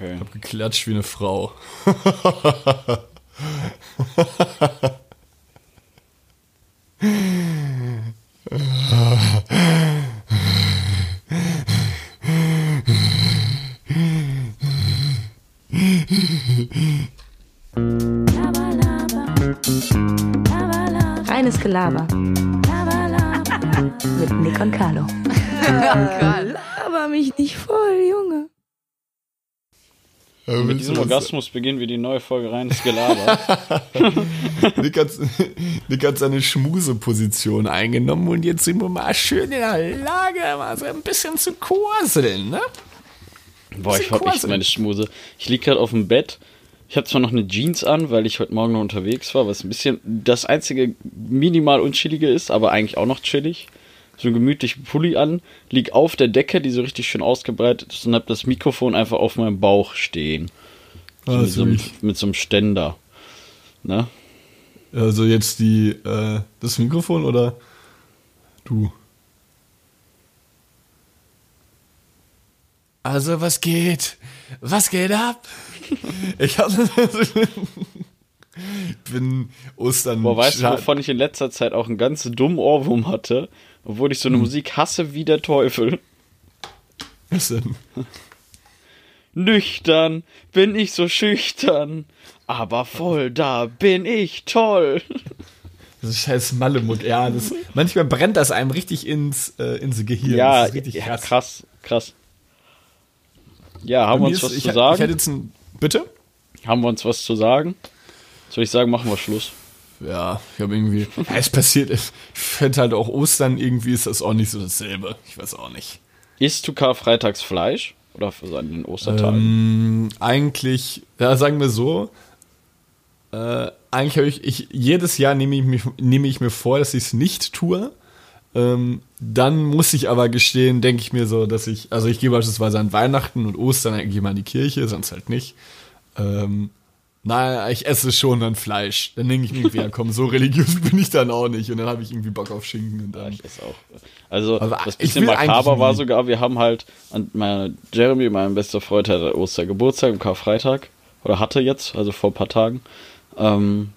Okay. Hab geklatscht wie eine Frau. Reines Gelaber. Mit diesem Orgasmus beginnen wir die neue Folge reines Gelaber. Nick hat, Nick hat seine Schmuseposition eingenommen und jetzt sind wir mal schön in der Lage, mal so ein bisschen zu kurseln, ne? Boah, ich hab echt quasseln. meine Schmuse. Ich lieg gerade auf dem Bett. Ich habe zwar noch eine Jeans an, weil ich heute Morgen noch unterwegs war, was ein bisschen das einzige minimal unchillige ist, aber eigentlich auch noch chillig. So einen gemütlichen Pulli an, lieg auf der Decke, die so richtig schön ausgebreitet ist und hab das Mikrofon einfach auf meinem Bauch stehen. So Ah, mit, so einem, mit so einem Ständer. Ne? Also jetzt die, äh, das Mikrofon oder du? Also was geht? Was geht ab? Ich hab, bin Ostern. Boah, weißt du, wovon ich in letzter Zeit auch einen ganz dummen Ohrwurm hatte? Obwohl ich so eine Musik hasse wie der Teufel. Was denn? Nüchtern bin ich so schüchtern, aber voll da bin ich toll. Das ist scheiß Mallemuck. Ja, das, manchmal brennt das einem richtig ins, äh, ins Gehirn. Ja, das ist richtig ja, krass. krass, krass. Ja, haben wir uns ist- was ich, zu Ich sagen? hätte jetzt ein, bitte? Haben wir uns was zu sagen? Soll ich sagen, machen wir Schluss? Ja, ich habe irgendwie. Ja, es passiert. Ich finde halt auch Ostern irgendwie ist das auch nicht so dasselbe. Ich weiß auch nicht. Isst du Karfreitags Fleisch? Oder für den Ostertagen? Ähm, eigentlich, ja, sagen wir so. Äh, eigentlich habe ich, ich, jedes Jahr nehme ich, mich, nehme ich mir vor, dass ich es nicht tue. Ähm, dann muss ich aber gestehen, denke ich mir so, dass ich, also ich gehe beispielsweise an Weihnachten und Ostern eigentlich mal in die Kirche, sonst halt nicht. Ähm, naja, ich esse schon dann Fleisch. Dann denke ich mir ja komm, so religiös bin ich dann auch nicht. Und dann habe ich irgendwie Bock auf Schinken und dann. Ich esse auch. Also, Aber das ich bisschen makaber war sogar, wir haben halt, an meine, Jeremy, mein bester Freund, hatte Ostergeburtstag am Karfreitag. Oder hatte jetzt, also vor ein paar Tagen. Ähm,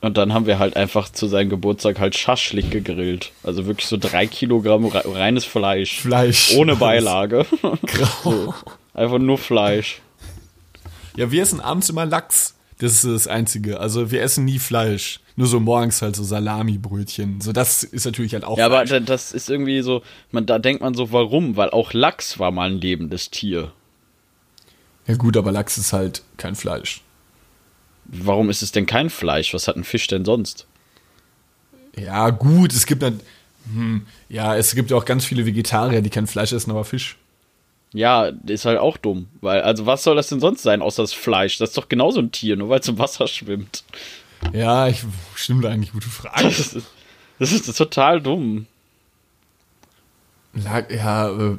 und dann haben wir halt einfach zu seinem Geburtstag halt Schaschlik gegrillt. Also wirklich so drei Kilogramm re reines Fleisch. Fleisch. Ohne Beilage. Grau. einfach nur Fleisch. Ja, wir essen abends immer Lachs. Das ist das Einzige. Also wir essen nie Fleisch. Nur so morgens halt so Salami-Brötchen. So, das ist natürlich halt auch Ja, aber Fleisch. da- das ist irgendwie so, man, da denkt man so, warum? Weil auch Lachs war mal ein lebendes Tier. Ja gut, aber Lachs ist halt kein Fleisch. Warum ist es denn kein Fleisch? Was hat ein Fisch denn sonst? Ja gut, es gibt dann... Hm, ja, es gibt ja auch ganz viele Vegetarier, die kein Fleisch essen, aber Fisch. Ja, ist halt auch dumm. Weil, also was soll das denn sonst sein, außer das Fleisch? Das ist doch genauso ein Tier, nur weil es im Wasser schwimmt. Ja, ich stimmt eigentlich gute Frage. Das ist, das ist total dumm. Lag- Ja, äh,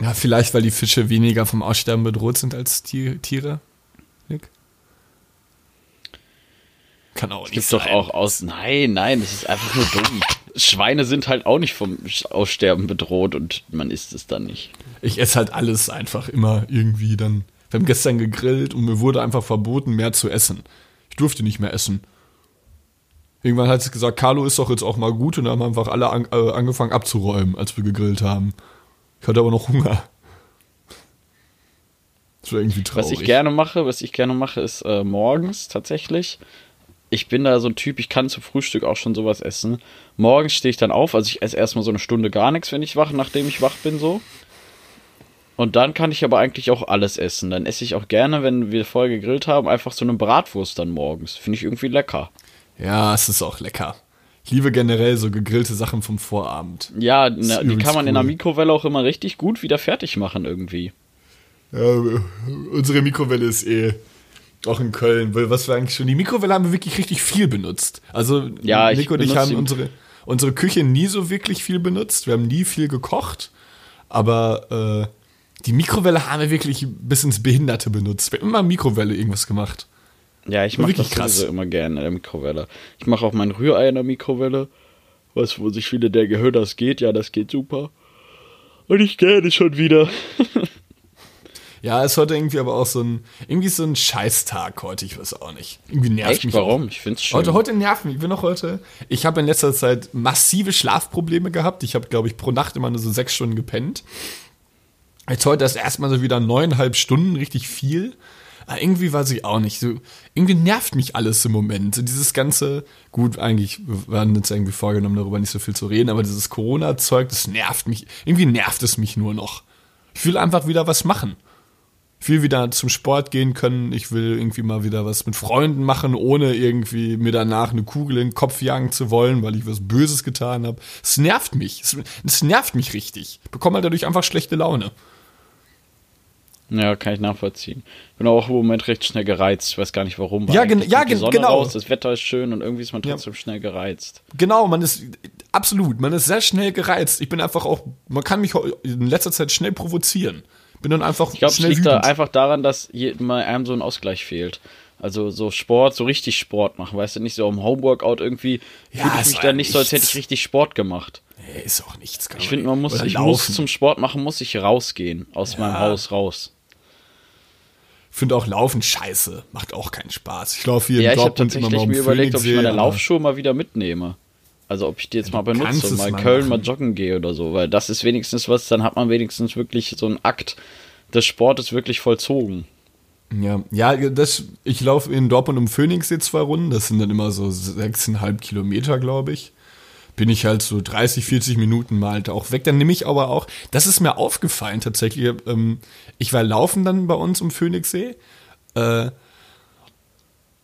ja, vielleicht, weil die Fische weniger vom Aussterben bedroht sind als Tier, Tiere. Nick? Kann auch nicht Gibt doch sein. auch aus. Nein, nein, das ist einfach nur dumm. Schweine sind halt auch nicht vom Aussterben bedroht und man isst es dann nicht. Ich esse halt alles einfach immer irgendwie dann. Wir haben gestern gegrillt und mir wurde einfach verboten, mehr zu essen. Ich durfte nicht mehr essen. Irgendwann hat es gesagt, Carlo ist doch jetzt auch mal gut und dann haben einfach alle an, äh, angefangen abzuräumen, als wir gegrillt haben. Ich hatte aber noch Hunger. Das war irgendwie traurig. Was ich gerne mache, was ich gerne mache, ist äh, morgens tatsächlich. Ich bin da so ein Typ, ich kann zum Frühstück auch schon sowas essen. Morgens stehe ich dann auf, also ich esse erstmal so eine Stunde gar nichts, wenn ich wach, nachdem ich wach bin so. Und dann kann ich aber eigentlich auch alles essen. Dann esse ich auch gerne, wenn wir vorher gegrillt haben, einfach so eine Bratwurst dann morgens. Finde ich irgendwie lecker. Ja, es ist auch lecker. Ich liebe generell so gegrillte Sachen vom Vorabend. Ja, na, die kann man in der cool. Mikrowelle auch immer richtig gut wieder fertig machen irgendwie. Ja, unsere Mikrowelle ist eh auch in Köln, weil was wir eigentlich schon, die Mikrowelle haben wir wirklich richtig viel benutzt. Also Ja, ich Nico und ich haben unsere, unsere Küche nie so wirklich viel benutzt. Wir haben nie viel gekocht, aber äh, die Mikrowelle haben wir wirklich bis ins Behinderte benutzt. Wir haben immer Mikrowelle irgendwas gemacht. Ja, ich mache das krass. immer gerne in der Mikrowelle. Ich mache auch mein Rührei in der Mikrowelle. Was, wo sich viele denken, hör, das geht, ja, das geht super. Und ich gerne schon wieder. Ja, ist heute irgendwie aber auch so ein, irgendwie so ein Scheißtag heute, ich weiß auch nicht. Irgendwie nervt Echt? mich. Warum? Ich find's schön. Heute, heute nervt mich. Ich bin noch heute, ich habe in letzter Zeit massive Schlafprobleme gehabt. Ich habe, glaube ich, pro Nacht immer nur so sechs Stunden gepennt. Jetzt heute ist erstmal so wieder neuneinhalb Stunden, richtig viel. Aber irgendwie weiß ich auch nicht. So, irgendwie nervt mich alles im Moment. So dieses ganze, gut, eigentlich wir waren uns irgendwie vorgenommen, darüber nicht so viel zu reden, aber dieses Corona-Zeug, das nervt mich. Irgendwie nervt es mich nur noch. Ich will einfach wieder was machen. Ich will wieder zum Sport gehen können. Ich will irgendwie mal wieder was mit Freunden machen, ohne irgendwie mir danach eine Kugel in den Kopf jagen zu wollen, weil ich was Böses getan habe. Es nervt mich. Es, es nervt mich richtig. Ich bekomme halt dadurch einfach schlechte Laune. Ja, kann ich nachvollziehen. Bin auch im Moment recht schnell gereizt. Ich weiß gar nicht warum. Ja, gen ja die Sonne genau. Raus, das Wetter ist schön und irgendwie ist man Ja. trotzdem schnell gereizt. Genau, man ist absolut, man ist sehr schnell gereizt. Ich bin einfach auch, man kann mich in letzter Zeit schnell provozieren. Bin dann einfach Ich glaube, es liegt da wütend. einfach daran, dass mal einem so ein Ausgleich fehlt. Also so Sport, so richtig Sport machen, weißt du, nicht so am Homeworkout irgendwie Ja, fühle ich mich ja dann nicht so, als hätte ich richtig Sport gemacht. Nee, ist auch nichts. Ich finde, man muss, ich laufen. muss zum Sport machen, muss ich rausgehen aus meinem Haus raus. Finde auch Laufen scheiße. Macht auch keinen Spaß. Ich laufe hier Ja, in ich habe Dortmund immer tatsächlich mal um mir überlegt, ob ich meine Laufschuhe mal wieder mitnehme. Also ob ich die jetzt mal kannst benutze mal in mal Köln mal machen. joggen gehe oder so, weil das ist wenigstens was, dann hat man wenigstens wirklich so einen Akt des Sportes wirklich vollzogen. Ja, ja das, ich laufe in Dortmund um Phoenixsee zwei Runden. Das sind dann immer so sechseinhalb Kilometer, glaube ich. Bin ich halt so 30, 40 Minuten mal halt auch weg. Dann nehme ich aber auch, das ist mir aufgefallen tatsächlich. Ähm, ich war laufen dann bei uns um Phoenixsee. Äh,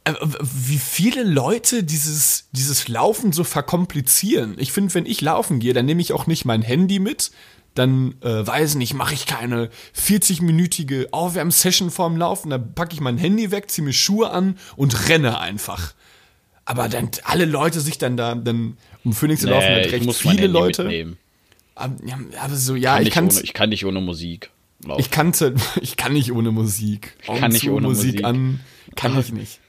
wie viele Leute dieses, dieses Laufen so verkomplizieren. Ich finde, wenn ich laufen gehe, dann nehme ich auch nicht mein Handy mit. Dann, äh, weiß nicht, mache ich keine 40-minütige Aufwärmsession vorm Laufen. Dann packe ich mein Handy weg, ziehe mir Schuhe an und renne einfach. Aber dann alle Leute sich dann da, dann um Phoenix zu laufen, halt ich recht viele Leute. mitnehmen. Aber, aber so, ja, Kann ich kann ohne, ich kann nicht ohne Musik laufen. ich kannte, ich kann nicht ohne Musik. Ich kann nicht ohne Musik. an, kann ich nicht.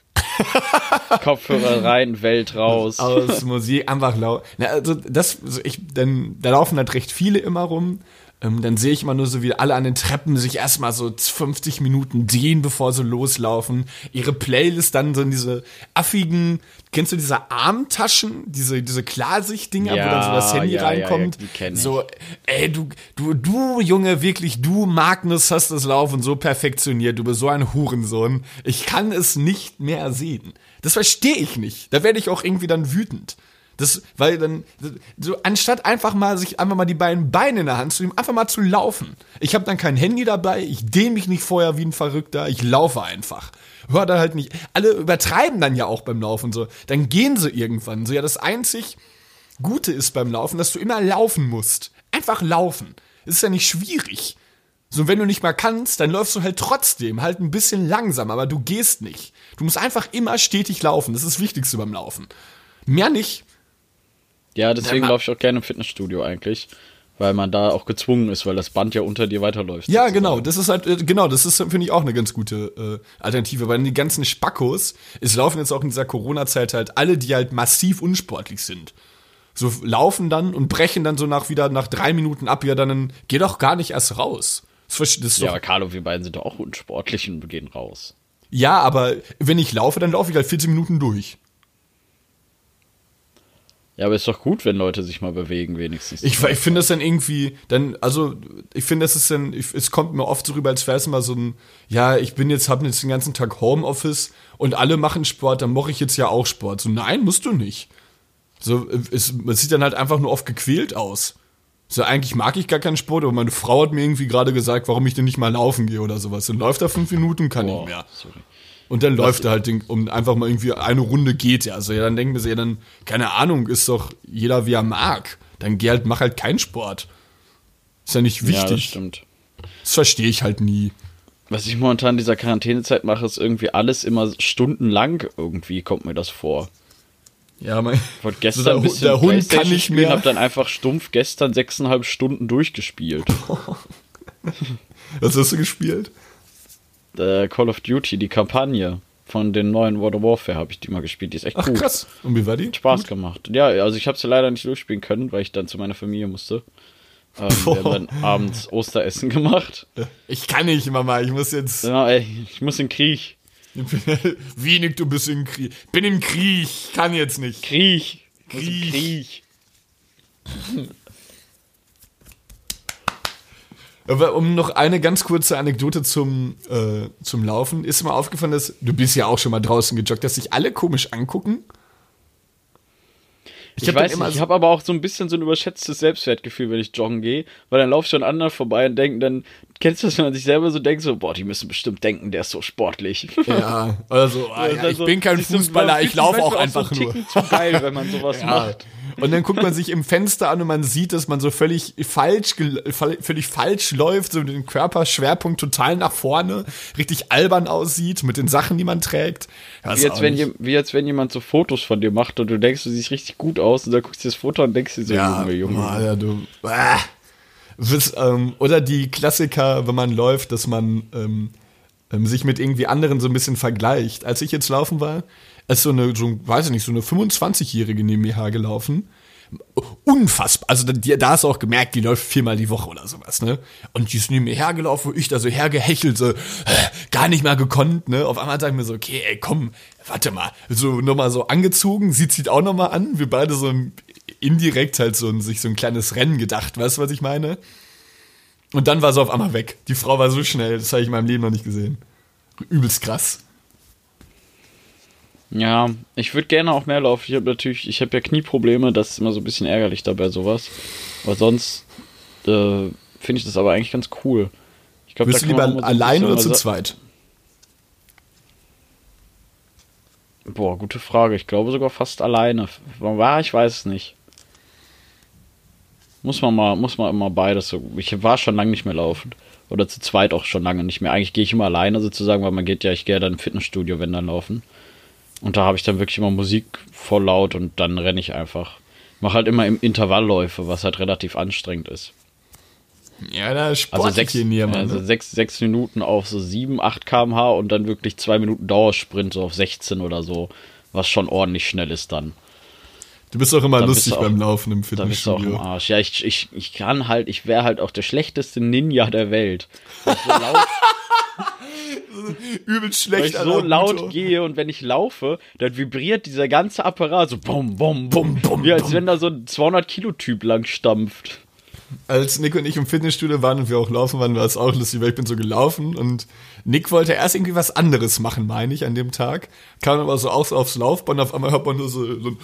Kopfhörer rein, Welt raus. aus Musik einfach laut. Also das, ich, dann, da laufen halt recht viele immer rum. Ähm, dann sehe ich immer nur so, wie alle an den Treppen sich erstmal so 50 Minuten dehnen, bevor sie loslaufen. Ihre Playlist dann so in diese affigen, kennst du diese Armtaschen, diese, diese Klarsicht-Dinger, wo Ja, dann so das Handy ja, reinkommt? ja. So, ey, du, du, du, Junge, wirklich, du, Magnus, hast das Laufen so perfektioniert. Du bist so ein Hurensohn. Ich kann es nicht mehr sehen. Das verstehe ich nicht. Da werde ich auch irgendwie dann wütend. Das, weil dann, so, anstatt einfach mal sich einfach mal die beiden Beine in der Hand zu nehmen, einfach mal zu laufen. Ich habe dann kein Handy dabei, ich dehne mich nicht vorher wie ein Verrückter, ich laufe einfach. Hör da halt nicht. Alle übertreiben dann ja auch beim Laufen so. Dann gehen sie irgendwann. So, ja, das einzig Gute ist beim Laufen, dass du immer laufen musst. Einfach laufen. Es ist ja nicht schwierig. So, wenn du nicht mal kannst, dann läufst du halt trotzdem, halt ein bisschen langsam, aber du gehst nicht. Du musst einfach immer stetig laufen. Das ist das Wichtigste beim Laufen. Mehr nicht. Ja, deswegen laufe ich auch gerne im Fitnessstudio eigentlich. Weil man da auch gezwungen ist, weil das Band ja unter dir weiterläuft. Ja, sozusagen. genau. Das ist halt, äh, genau, das ist, finde ich, auch eine ganz gute äh, Alternative. Weil die ganzen Spackos, es laufen jetzt auch in dieser Corona-Zeit halt alle, die halt massiv unsportlich sind. So laufen dann und brechen dann so nach wieder nach drei Minuten ab. Ja, dann geh doch gar nicht erst raus. Das, das ist Ja, aber Carlo, wir beiden sind doch auch unsportlich und gehen raus. ja, aber wenn ich laufe, dann laufe ich halt 14 Minuten durch. Ja, aber ist doch gut, wenn Leute sich mal bewegen, wenigstens. Ich, ich finde das dann irgendwie, dann, also, ich finde, das ist dann, ich, es kommt mir oft so rüber, als wäre es immer so ein, ja, ich bin jetzt, hab jetzt den ganzen Tag Homeoffice und alle machen Sport, dann mache ich jetzt ja auch Sport. So, nein, musst du nicht. So, es, es sieht dann halt einfach nur oft gequält aus. So, eigentlich mag ich gar keinen Sport, aber meine Frau hat mir irgendwie gerade gesagt, warum ich denn nicht mal laufen gehe oder sowas. Dann läuft er fünf Minuten, kann Boah, nicht mehr. sorry. Und dann läuft er halt, den- um einfach mal irgendwie eine Runde geht ja. Also ja, dann denken wir so, ja, dann, keine Ahnung, ist doch jeder wie er mag. Dann geh halt, mach halt keinen Sport. Ist ja nicht Ja, das wichtig. stimmt. das verstehe ich halt nie. Was ich momentan in dieser Quarantänezeit mache, ist irgendwie alles immer stundenlang. Irgendwie kommt mir das vor. Ja, mein, Ich wollte gestern der, ein Hu- bisschen der Hund kann nicht mehr. hab dann einfach stumpf gestern sechseinhalb Stunden durchgespielt. Was hast du gespielt? Äh, Call of Duty, die Kampagne von den neuen World of Warfare habe ich die mal gespielt. Die ist echt Ach gut. krass. Und wie war die? Spaß gemacht. Ja, also ich habe sie leider nicht durchspielen können, weil ich dann zu meiner Familie musste. Ähm, wir haben dann abends Osteressen gemacht. Ich kann nicht, Mama, ich muss jetzt. Ja, ey, ich muss in Krieg. Wenig, du bist in Krieg. Bin im Krieg, kann jetzt nicht. Krieg. Krieg. Krieg. Aber um noch eine ganz kurze Anekdote zum, äh, zum Laufen. Ist mir aufgefallen, dass du bist ja auch schon mal draußen gejoggt, dass sich alle komisch angucken. Ich, hab dann weiß immer nicht, ich habe aber auch so ein bisschen so ein überschätztes Selbstwertgefühl, wenn ich joggen gehe, weil dann laufe ich schon an anderen vorbei und denken dann, kennst du das, wenn man sich selber so denkt, so, boah, die müssen bestimmt denken, der ist so sportlich. Ja, also, ah, ja, ich bin kein so- Fußballer, ich laufe auch einfach so nur. Ticken zu geil, wenn man sowas Ja. macht. Und dann guckt man sich im Fenster an und man sieht, dass man so völlig falsch, völlig falsch läuft, so mit dem Körperschwerpunkt total nach vorne, richtig albern aussieht mit den Sachen, die man trägt. Wie jetzt, wenn, je- wie jetzt, wenn jemand so Fotos von dir macht und du denkst, du siehst richtig gut aus und dann guckst du das Foto und denkst dir so, ja, Junge, Junge. ja, du, ah. Ähm, oder die Klassiker, wenn man läuft, dass man ähm, ähm, sich mit irgendwie anderen so ein bisschen vergleicht. Als ich jetzt laufen war, ist so eine, so, weiß ich nicht, so eine 25-Jährige neben mir hergelaufen. Unfassbar. Also da, da hast du auch gemerkt, die läuft viermal die Woche oder sowas, ne? Und die ist neben mir hergelaufen, wo ich da so hergehechelt, so, äh, gar nicht mal gekonnt, ne? Auf einmal sag ich mir so, okay, ey, komm, warte mal. So nochmal so angezogen, sie zieht auch nochmal an, wir beide so ein, indirekt halt so ein, sich so ein kleines Rennen gedacht, weißt du, was ich meine? Und dann war sie auf einmal weg. Die Frau war so schnell, das habe ich in meinem Leben noch nicht gesehen. Übelst krass. Ja, ich würde gerne auch mehr laufen. Ich habe natürlich, ich habe ja Knieprobleme, das ist immer so ein bisschen ärgerlich dabei sowas. Aber sonst äh, finde ich das aber eigentlich ganz cool. Ich glaub, Bist du lieber so ein allein oder zu mal sa- zweit? Boah, gute Frage. Ich glaube sogar fast alleine. War ich weiß es nicht. Muss man mal, muss man immer beides so. Ich war schon lange nicht mehr laufen. Oder zu zweit auch schon lange nicht mehr. Eigentlich gehe ich immer alleine sozusagen, weil man geht ja, ich gehe ja dann im Fitnessstudio, wenn dann laufen. Und da habe ich dann wirklich immer Musik voll laut und dann renne ich einfach. Mach halt immer im Intervallläufe, was halt relativ anstrengend ist. Ja, da Also sportlich sechs, Mann, also ne? sechs, sechs Minuten auf so 7, 8 km/h und dann wirklich zwei Minuten Dauersprint so auf 16 oder so, was schon ordentlich schnell ist dann. Du bist auch immer Da bist lustig auch- beim Laufen im Da bist du auch im Fitnessstudio. Arsch. Ja, ich, ich, ich kann halt, ich wäre halt auch der schlechteste Ninja der Welt. Weil ich so laut, Übel weil ich schlecht, so laut gehe und wenn ich laufe, dann vibriert dieser ganze Apparat so bum, bum, bum, Bum, Wie als wenn da so ein 200-Kilo-Typ lang stampft. Als Nick und ich im Fitnessstudio waren und wir auch laufen waren, war es auch lustig, weil ich bin so gelaufen und Nick wollte erst irgendwie was anderes machen, meine ich, an dem Tag. Kam aber so aus aufs Laufband, auf einmal hört man nur so, so ein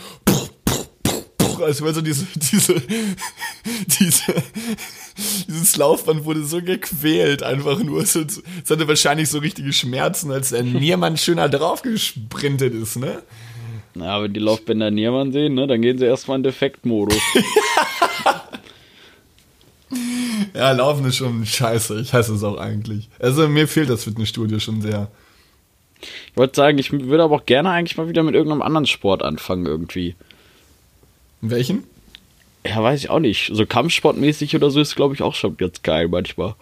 als wäre so diese, diese, diese, dieses Laufband wurde so gequält, einfach nur. Es, es hatte wahrscheinlich so richtige Schmerzen, als der Niermann schöner drauf gesprintet ist, ne? Ja, wenn die Laufbänder niemand sehen, ne, dann gehen sie erstmal in Defektmodus. Ja, Laufen ist schon scheiße. Ich hasse es auch eigentlich. Also mir fehlt das Fitnessstudio schon sehr. Ich wollte sagen, ich würde aber auch gerne eigentlich mal wieder mit irgendeinem anderen Sport anfangen irgendwie. Welchen? Ja, weiß ich auch nicht. So Kampfsportmäßig oder so ist, glaube ich, auch schon ganz geil manchmal.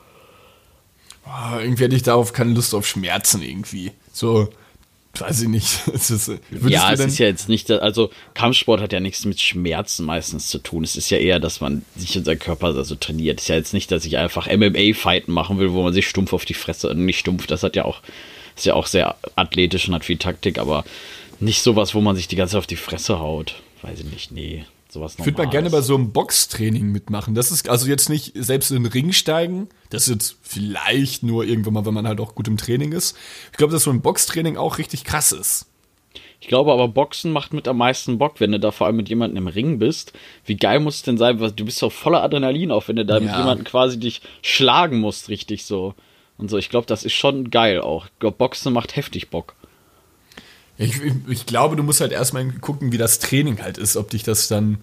Oh, irgendwie hätte ich darauf keine Lust auf Schmerzen irgendwie. So, weiß ich nicht. Ist, ja, es ist ja jetzt nicht, also Kampfsport hat ja nichts mit Schmerzen meistens zu tun. Es ist ja eher, dass man sich in seinen Körper also trainiert. Es ist ja jetzt nicht, dass ich einfach MMA-Fighten machen will, wo man sich stumpf auf die Fresse, äh, nicht stumpf, das hat ja auch, ist ja auch sehr athletisch und hat viel Taktik, aber nicht sowas, wo man sich die ganze Zeit auf die Fresse haut. Weiß ich nicht, nee. Sowas Ich würde mal gerne bei so einem Boxtraining mitmachen. Das ist also jetzt nicht selbst in den Ring steigen. Das ist jetzt vielleicht nur irgendwann mal, wenn man halt auch gut im Training ist. Ich glaube, dass so ein Boxtraining auch richtig krass ist. Ich glaube aber, Boxen macht mit am meisten Bock, wenn du da vor allem mit jemandem im Ring bist. Wie geil muss es denn sein? Du bist doch voller Adrenalin auch, wenn du da mit Ja. jemandem quasi dich schlagen musst, richtig so. Und so, ich glaube, das ist schon geil auch. Ich glaube, Boxen macht heftig Bock. Ich, ich, glaube, du musst halt erstmal gucken, wie das Training halt ist, ob dich das dann.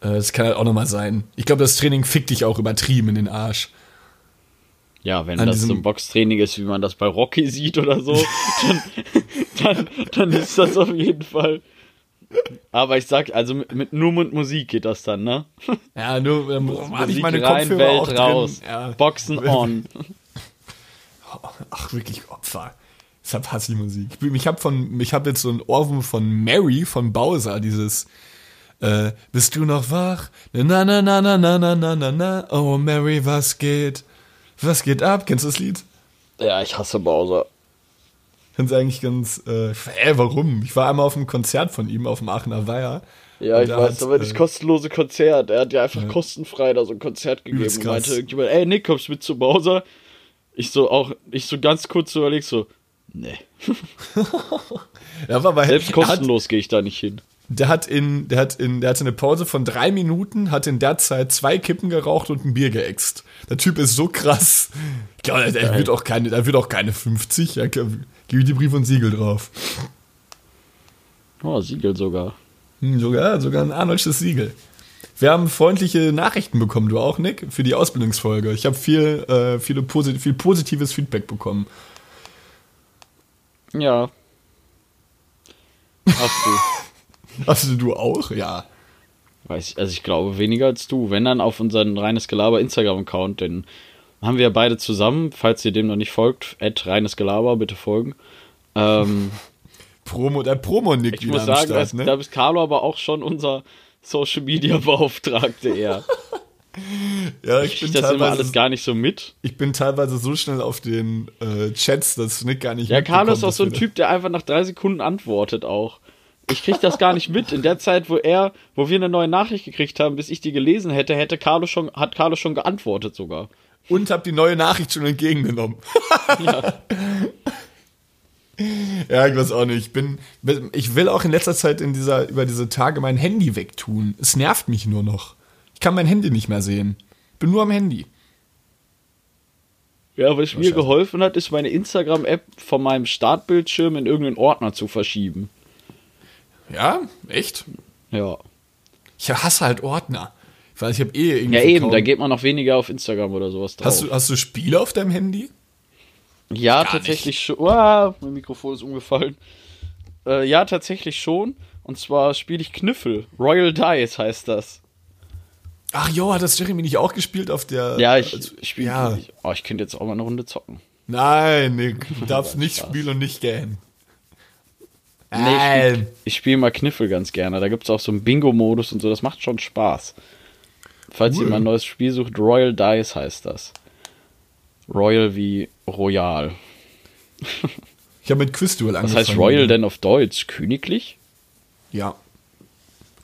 Äh, das kann halt auch nochmal sein. Ich glaube, das Training fickt dich auch übertrieben in den Arsch. Ja, wenn An das so ein Boxtraining ist, wie man das bei Rocky sieht oder so, dann, dann, dann ist das auf jeden Fall. Aber ich sag, also mit, mit nur mit Musik geht das dann, ne? Ja, nur ähm, hatte ich meine rein, Kopfhörer Welt raus. Ja. Boxen on. Ach, wirklich Opfer. Deshalb hasse ich Musik. Ich, ich habe von, ich habe jetzt so ein Ohrwurm von Mary von Bowser, dieses Äh, bist du noch wach? Na, na, na, na, na, na, na, na, na. Oh, Mary, was geht? Was geht ab? Kennst du das Lied? Ja, ich hasse Bowser. Find's eigentlich ganz, äh, ey, warum? Ich war einmal auf einem Konzert von ihm auf dem Aachener Weiher. Ja, ich weiß, hat, aber das äh, kostenlose Konzert. Er hat ja einfach kostenfrei da so ein Konzert gegeben und meinte irgendjemand, ey Nick, kommst du mit zu Bowser? Ich so auch, ich so ganz kurz so überleg so, nee. Ja, bei, Selbst kostenlos gehe ich da nicht hin. der hat in, der hat in, der hatte eine Pause von drei Minuten, hat in der Zeit zwei Kippen geraucht und ein Bier geäxt. Der Typ ist so krass. Ich glaube, der wird auch keine, der wird auch keine 50. Ja, gib ich die Brief und Siegel drauf. Oh, Siegel sogar. Hm, sogar, sogar ein Arnoldsches Siegel. Wir haben freundliche Nachrichten bekommen, du auch, Nick, für die Ausbildungsfolge. Ich habe viel, äh, viele posit viel positives Feedback bekommen. Ja. Hast du. Also du auch? Ja. Weiß ich, also ich glaube weniger als du. Wenn dann auf unseren reines Gelaber Instagram-Account, denn haben wir beide zusammen, falls ihr dem noch nicht folgt, at reines Gelaber, bitte folgen. Ähm, Promo, der Promo-Nick ich muss sagen, Start, ne? da ist Carlo aber auch schon unser Social Media Beauftragte eher. Ja, Ich ich krieg bin, das immer alles gar nicht so mit. ich bin teilweise so schnell auf den äh, Chats, dass Nick gar nicht Ja, Carlo ist auch so ein Typ, der einfach nach drei Sekunden antwortet auch. Ich krieg das gar nicht mit. In der Zeit, wo er, wo wir eine neue Nachricht gekriegt haben, bis ich die gelesen hätte, hätte Carlo schon, hat Carlo schon geantwortet sogar. Und hab die neue Nachricht schon entgegengenommen. Ja. ich weiß auch nicht. Ich bin, ich will auch in letzter Zeit in dieser, über diese Tage mein Handy wegtun. Es nervt mich nur noch. Ich kann mein Handy nicht mehr sehen. Bin nur am Handy. Ja, was mir scheiße. geholfen hat, ist meine Instagram-App von meinem Startbildschirm in irgendeinen Ordner zu verschieben. Ja, echt? Ja. Ich hasse halt Ordner. Weil ich habe eh irgendwie. Ja, eben, da geht man noch weniger auf Instagram oder sowas drauf. hast, du, hast du Spiele auf deinem Handy? ja, Gar tatsächlich schon. Uah, mein Mikrofon ist umgefallen. Äh, ja, tatsächlich schon. Und zwar spiele ich Kniffel. Royal Dice heißt das. Ach jo, hat das Jeremy nicht auch gespielt auf der. Ja, ich, als- ich spiele. Ja. Ich, oh, ich könnte jetzt auch mal eine Runde zocken. Nein, Nick, du darfst nicht spielen und nicht gähnen. Nee, ich spiele spiel mal Kniffel ganz gerne. Da gibt es auch so einen Bingo-Modus und so. Das macht schon Spaß. Falls Cool. ihr mal ein neues Spiel sucht, Royal Dice heißt das. Royal wie Royal. Ich habe mit Quizduel Was angefangen. heißt Royal denn auf Deutsch? Königlich? Ja.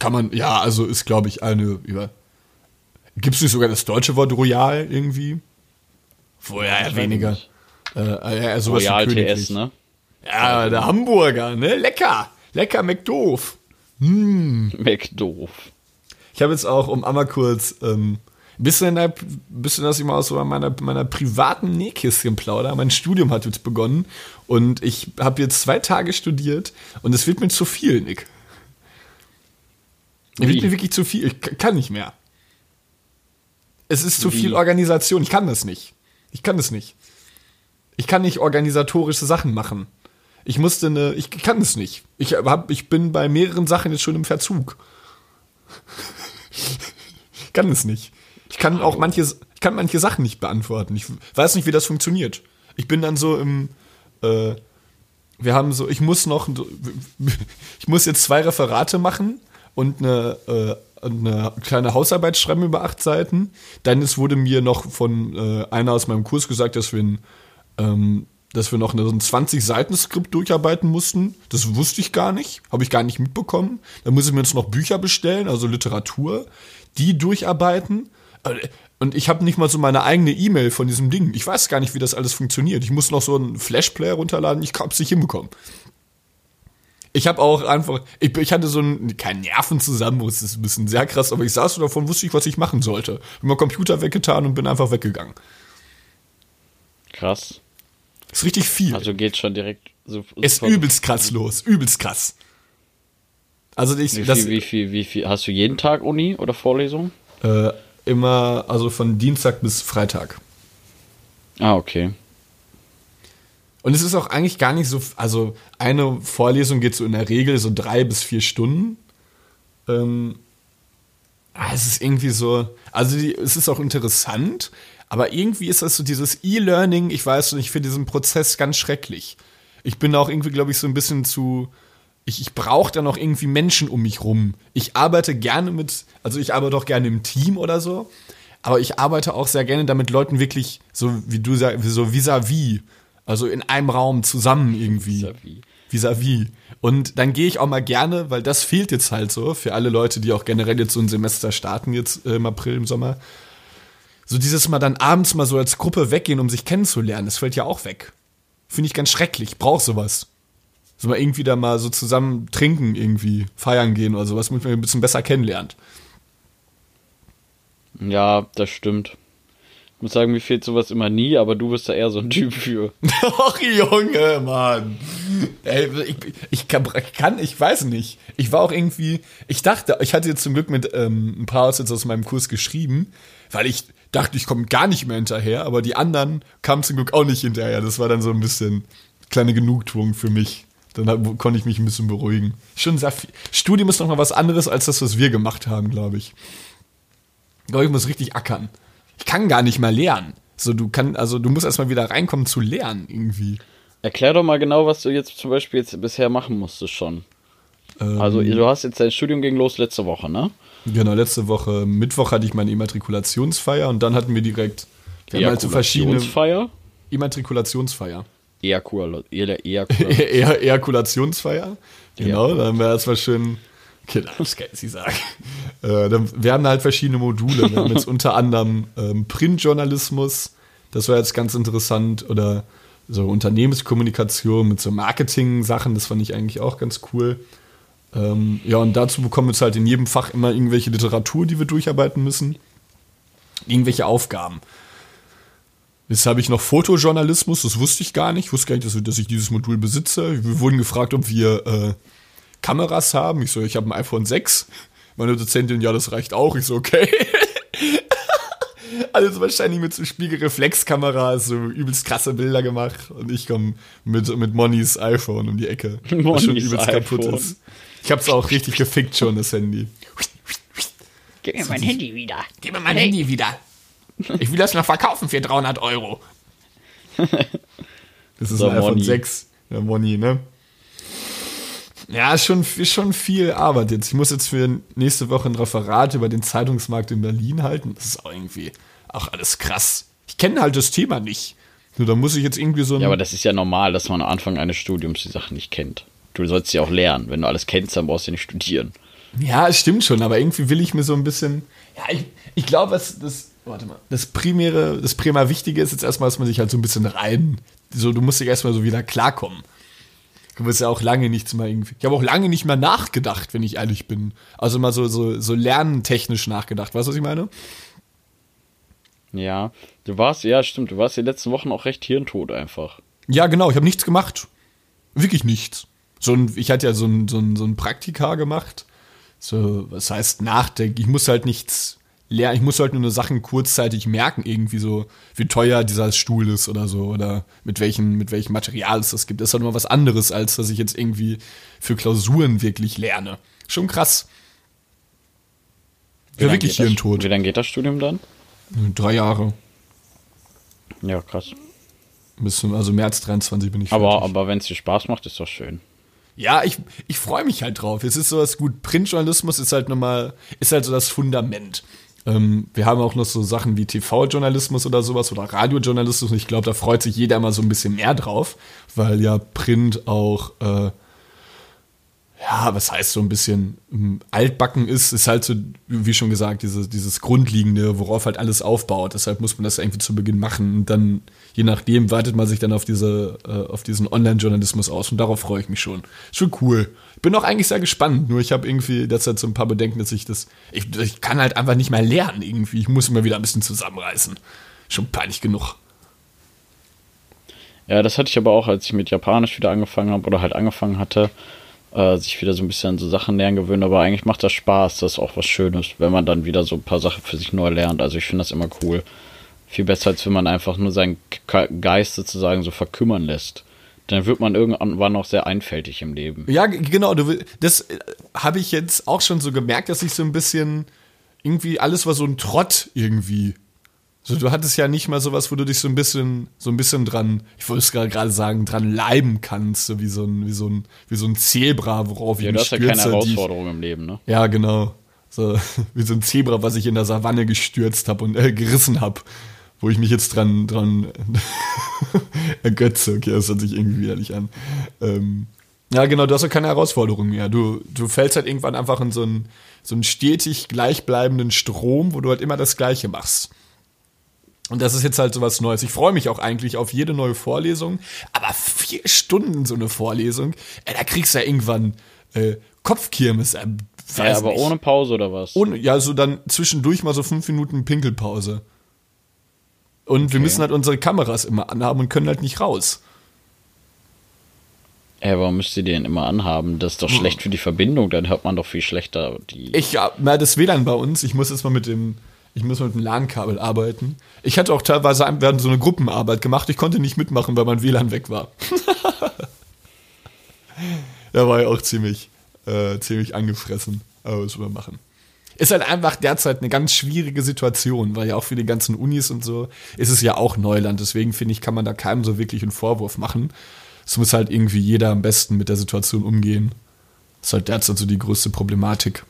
Kann man, ja, also ist, glaube ich, eine über. Gibt es nicht sogar das deutsche Wort Royal irgendwie? Vorher ja, weniger. Äh, ja, sowas Royal. TS, ne? Ja, der Hamburger, ne? Lecker. Lecker McDoof. McDoof. Ich habe jetzt auch, um einmal kurz ähm, ein bisschen, ein bisschen, dass ich mal aus so meiner, meiner privaten Nähkistchen plaudere. Mein Studium hat jetzt begonnen und ich habe jetzt zwei Tage studiert und es wird mir zu viel, Nick. Es wird mir wirklich zu viel. Ich kann nicht mehr. Es ist zu viel Organisation. Ich kann das nicht. Ich kann das nicht. Ich kann nicht organisatorische Sachen machen. Ich musste eine, ich kann es nicht. Ich hab, ich bin bei mehreren Sachen jetzt schon im Verzug. Ich kann es nicht. Ich kann auch manche, ich kann manche Sachen nicht beantworten. Ich weiß nicht, wie das funktioniert. Ich bin dann so im, äh, wir haben so, ich muss noch, ich muss jetzt zwei Referate machen und eine, äh, eine kleine Hausarbeit schreiben über acht Seiten. Dann es wurde mir noch von äh, einer aus meinem Kurs gesagt, dass wir ein, ähm, dass wir noch so ein 20-Seiten-Skript durcharbeiten mussten. Das wusste ich gar nicht, habe ich gar nicht mitbekommen. Dann muss ich mir jetzt noch Bücher bestellen, also Literatur, die durcharbeiten. Äh, Und ich habe nicht mal so meine eigene E-Mail von diesem Ding. Ich weiß gar nicht, wie das alles funktioniert. Ich muss noch so einen Flash-Player runterladen. Ich hab's nicht hinbekommen. Ich habe auch einfach, ich, ich hatte so einen, keinen Nervenzusammenbruch, das ist ein bisschen sehr krass, aber ich saß so davon, wusste ich, was ich machen sollte. Hab meinen Computer weggetan und bin einfach weggegangen. Krass. Ist richtig viel. Also geht schon direkt so. ist übelst krass los, übelst krass. Also ich, Wie das viel, wie viel, wie viel? Hast du jeden Tag Uni oder Vorlesung? äh, immer, also von Dienstag bis Freitag. Ah, okay. Und es ist auch eigentlich gar nicht so, also eine Vorlesung geht so in der Regel so drei bis vier Stunden. Ähm, ah, es ist irgendwie so, also die, es ist auch interessant, aber irgendwie ist das so dieses E-Learning, ich weiß nicht, ich finde diesen Prozess ganz schrecklich. Ich bin auch irgendwie, glaube ich, so ein bisschen zu, ich, ich brauche dann auch irgendwie Menschen um mich rum. Ich arbeite gerne mit, also ich arbeite auch gerne im Team oder so, aber ich arbeite auch sehr gerne damit Leuten wirklich, so wie du sagst, so vis-à-vis, also in einem Raum zusammen irgendwie. Vis-à-vis. Vis-à-vis. Und dann gehe ich auch mal gerne, weil das fehlt jetzt halt so, für alle Leute, die auch generell jetzt so ein Semester starten, jetzt äh, im April, im Sommer. So dieses Mal dann abends mal so als Gruppe weggehen, um sich kennenzulernen, das fällt ja auch weg. Finde ich ganz schrecklich, brauch sowas. So mal irgendwie da mal so zusammen trinken, irgendwie, feiern gehen oder sowas, damit man ein bisschen besser kennenlernt. Ja, das stimmt. Ich muss sagen, mir fehlt sowas immer nie, aber du bist da eher so ein Typ für. Ach, Junge, Mann. Ey, ich, ich, kann, ich kann, ich weiß nicht. Ich war auch irgendwie, ich dachte, ich hatte jetzt zum Glück mit ähm, ein paar Aussätze aus meinem Kurs geschrieben, weil ich dachte, ich komme gar nicht mehr hinterher, aber die anderen kamen zum Glück auch nicht hinterher. Das war dann so ein bisschen kleine Genugtuung für mich. Dann hab, konnte ich mich ein bisschen beruhigen. Schon sehr viel. Studium ist noch mal was anderes als das, was wir gemacht haben, glaube ich. Ich glaube, ich muss richtig ackern. Ich kann gar nicht mehr lernen. So, du kann, also du musst erstmal wieder reinkommen zu lernen irgendwie. Erklär doch mal genau, was du jetzt zum Beispiel jetzt bisher machen musstest schon. Ähm, Also, du hast jetzt dein Studium ging los letzte Woche, ne? Genau, letzte Woche Mittwoch hatte ich meine Immatrikulationsfeier und dann hatten wir direkt wir haben halt so verschiedene? Immatrikulationsfeier. Ejakula, Ejakula. Ejakulationsfeier. Genau, da haben wir erstmal schön. Genau, das kann ich sagen. Äh, dann, wir haben halt verschiedene Module. Wir haben jetzt unter anderem ähm, Printjournalismus, das war jetzt ganz interessant, oder so Unternehmenskommunikation mit so Marketing-Sachen, das fand ich eigentlich auch ganz cool. Ähm, ja, und dazu bekommen wir jetzt halt in jedem Fach immer irgendwelche Literatur, die wir durcharbeiten müssen. Irgendwelche Aufgaben. Jetzt habe ich noch Fotojournalismus, das wusste ich gar nicht. Ich wusste gar nicht, dass, dass ich dieses Modul besitze. Wir wurden gefragt, ob wir äh, Kameras haben. Ich so, ich habe ein iPhone 6. Meine Dozentin, ja, das reicht auch. Ich so, okay. Also wahrscheinlich mit so Spiegelreflexkamera so übelst krasse Bilder gemacht. Und ich komme mit, mit Monnys iPhone um die Ecke. was schon übelst kaputt iPhone. ist. Ich habe es auch richtig gefickt schon, das Handy. Gib mir mein Handy wieder. Gib mir mein Handy wieder. Ich will das noch verkaufen für 300 Euro. Das ist So, ein iPhone Money. 6. Der Money, ne? Ja, ist schon, ist schon viel Arbeit jetzt. Ich muss jetzt für nächste Woche ein Referat über den Zeitungsmarkt in Berlin halten. Das ist auch irgendwie auch alles krass. Ich kenne halt das Thema nicht. Nur da muss ich jetzt irgendwie so ein. Ja, aber das ist ja normal, dass man am Anfang eines Studiums die Sachen nicht kennt. Du sollst sie auch lernen. Wenn du alles kennst, dann brauchst du nicht studieren. Ja, es stimmt schon, aber irgendwie will ich mir so ein bisschen. Ja, ich, ich glaube, was das. Warte mal. Das primäre, das primär Wichtige ist jetzt erstmal, dass man sich halt so ein bisschen rein. So, du musst dich erstmal so wieder klarkommen. Du wirst ja auch lange nichts mehr irgendwie. Ich habe auch lange nicht mehr nachgedacht, wenn ich ehrlich bin. Also mal so, so, so lernentechnisch nachgedacht. Weißt du, was ich meine? Ja, du warst, ja, stimmt, du warst die letzten Wochen auch recht hirntot einfach. Ja, genau, ich habe nichts gemacht. Wirklich nichts. So ein, ich hatte ja so ein, so ein, so ein Praktika gemacht. So, was heißt nachdenken? Ich muss halt nichts lernen, ich muss halt nur Sachen kurzzeitig merken, irgendwie so, wie teuer dieser Stuhl ist oder so, oder mit welchem, mit welchem Material es das gibt. Das ist halt immer was anderes, als dass ich jetzt irgendwie für Klausuren wirklich lerne. Schon krass. Wie Ja, wirklich geht das- hirntot. Wie lange geht das Studium dann? Drei Jahre. Ja, krass. Bis, zum- also März 23 bin ich Aber, fertig. aber wenn es dir Spaß macht, ist doch schön. Ja, ich, ich freue mich halt drauf. Es ist sowas gut. Printjournalismus ist halt nochmal, ist halt so das Fundament. Ähm, wir haben auch noch so Sachen wie TV-Journalismus oder sowas oder Radiojournalismus. Und ich glaube, da freut sich jeder immer so ein bisschen mehr drauf, weil ja Print auch, äh, ja, was heißt so ein bisschen ähm, altbacken ist, ist halt so, wie schon gesagt, dieses, dieses Grundlegende, worauf halt alles aufbaut. Deshalb muss man das irgendwie zu Beginn machen. Und dann, je nachdem, wartet man sich dann auf diese, äh, auf diesen Online-Journalismus aus. Und darauf freue ich mich schon. Schon cool. Ich bin auch eigentlich sehr gespannt, nur ich habe irgendwie derzeit so ein paar Bedenken, dass ich das. Ich, ich kann halt einfach nicht mehr lernen irgendwie. Ich muss immer wieder ein bisschen zusammenreißen. Schon peinlich genug. Ja, das hatte ich aber auch, als ich mit Japanisch wieder angefangen habe oder halt angefangen hatte, äh, sich wieder so ein bisschen an so Sachen lernen gewöhnt. Aber eigentlich macht das Spaß, das ist auch was Schönes, wenn man dann wieder so ein paar Sachen für sich neu lernt. Also ich finde das immer cool. Viel besser, als wenn man einfach nur seinen Geist sozusagen so verkümmern lässt. Dann wird man irgendwann auch sehr einfältig im Leben. Ja, genau. Du, das äh, habe ich jetzt auch schon so gemerkt, dass ich so ein bisschen irgendwie alles war so ein Trott irgendwie. So, du hattest ja nicht mal sowas, wo du dich so ein bisschen, so ein bisschen dran, ich wollte es gerade sagen, dran leiben kannst, so wie so ein, wie so ein, wie so ein Zebra, worauf Ja, ich du mich hast ja keine stürze, die ich- Herausforderung im Leben, ne? Ja, genau. So, wie so ein Zebra, was ich in der Savanne gestürzt habe und äh, gerissen habe. Wo ich mich jetzt dran, dran ergötze. Okay, das hört sich irgendwie widerlich an. Ähm, ja, genau, du hast ja keine Herausforderung mehr. Du, du fällst halt irgendwann einfach in so einen, so einen stetig gleichbleibenden Strom, wo du halt immer das Gleiche machst. Und das ist jetzt halt so was Neues. Ich freue mich auch eigentlich auf jede neue Vorlesung. Aber vier Stunden so eine Vorlesung, ey, da kriegst du ja irgendwann äh, Kopfkirmes. Äh, Ja, aber nicht. ohne Pause oder was? Ohne, ja, so dann zwischendurch mal so fünf Minuten Pinkelpause. Und wir müssen halt unsere Kameras immer anhaben und können halt nicht raus. Ey, warum müsst ihr den immer anhaben? Das ist doch schlecht für die Verbindung, dann hört man doch viel schlechter die. Ich, ja, na, das WLAN bei uns, ich muss jetzt mal mit dem, ich muss mit dem LAN-Kabel arbeiten. Ich hatte auch teilweise, wir hatten so eine Gruppenarbeit gemacht, ich konnte nicht mitmachen, weil mein WLAN weg war. da war ja auch ziemlich, äh, ziemlich angefressen. Aber was man machen? Ist halt einfach derzeit eine ganz schwierige Situation, weil ja auch für die ganzen Unis und so ist es ja auch Neuland. Deswegen finde ich, kann man da keinem so wirklich einen Vorwurf machen. Es muss halt irgendwie jeder am besten mit der Situation umgehen. Das ist halt derzeit so die größte Problematik.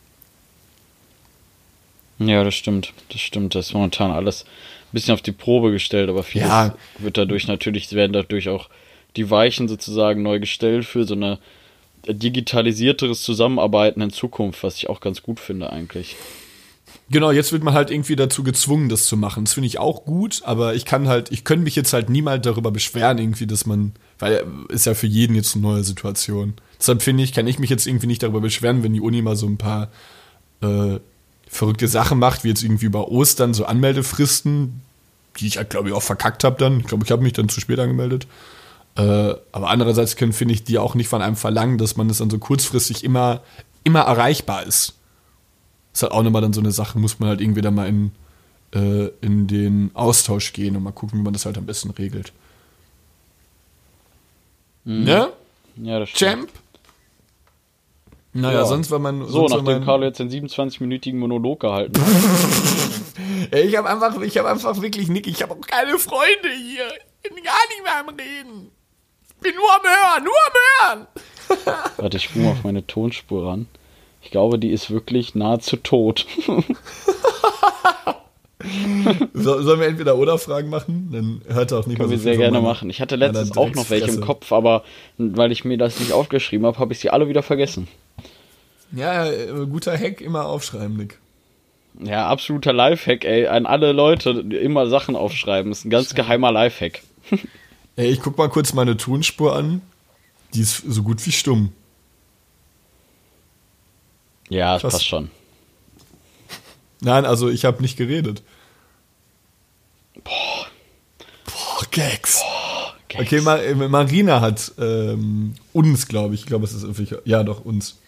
Ja, das stimmt. Das stimmt. Das ist momentan alles ein bisschen auf die Probe gestellt, aber vieles Ja. wird dadurch natürlich, werden dadurch auch die Weichen sozusagen neu gestellt für so eine digitalisierteres Zusammenarbeiten in Zukunft, was ich auch ganz gut finde eigentlich. Genau, jetzt wird man halt irgendwie dazu gezwungen, das zu machen. Das finde ich auch gut, aber ich kann halt, ich könnte mich jetzt halt niemals darüber beschweren, irgendwie, dass man, weil ist ja für jeden jetzt eine neue Situation. Deshalb finde ich, kann ich mich jetzt irgendwie nicht darüber beschweren, wenn die Uni mal so ein paar äh, verrückte Sachen macht, wie jetzt irgendwie über Ostern so Anmeldefristen, die ich halt, glaube ich, auch verkackt habe dann. Ich glaube, ich habe mich dann zu spät angemeldet. Äh, aber andererseits können, finde ich, die auch nicht von einem verlangen, dass man das dann so kurzfristig immer, immer erreichbar ist. Ist halt auch nochmal dann so eine Sache, muss man halt irgendwie dann mal in, äh, in den Austausch gehen und mal gucken, wie man das halt am besten regelt. Ne? Ja, das stimmt. Champ? Naja, Ja. sonst war man. So, nachdem man, Carlo jetzt den 27-minütigen Monolog gehalten hat. Ich habe einfach, ich habe einfach wirklich Nick, ich habe auch keine Freunde hier. Ich bin gar nicht mehr am Reden. Ich bin nur am Hören, nur am Hören. Warte, ich spule mal auf meine Tonspur ran. Ich glaube, die ist wirklich nahezu tot. So, sollen wir entweder oder Fragen machen? Dann hört er auch nicht Können mehr wir sehr gerne machen. Ich hatte letztens auch noch welche im. Kopf, aber weil ich mir das nicht aufgeschrieben habe, habe ich sie alle wieder vergessen. Ja, äh, guter Hack, immer aufschreiben, Nick. Ja, absoluter Lifehack, ey. An alle Leute die immer Sachen aufschreiben. ist ein ganz geheimer Lifehack. Ey, ich guck mal kurz meine Tonspur an. Die ist so gut wie stumm. Ja, das passt schon. Nein, also ich habe nicht geredet. Boah. Boah, Gags. Gags. Okay, Ma Marina hat ähm, uns, glaube ich, ich glaube, es ist irgendwie, ja doch, uns,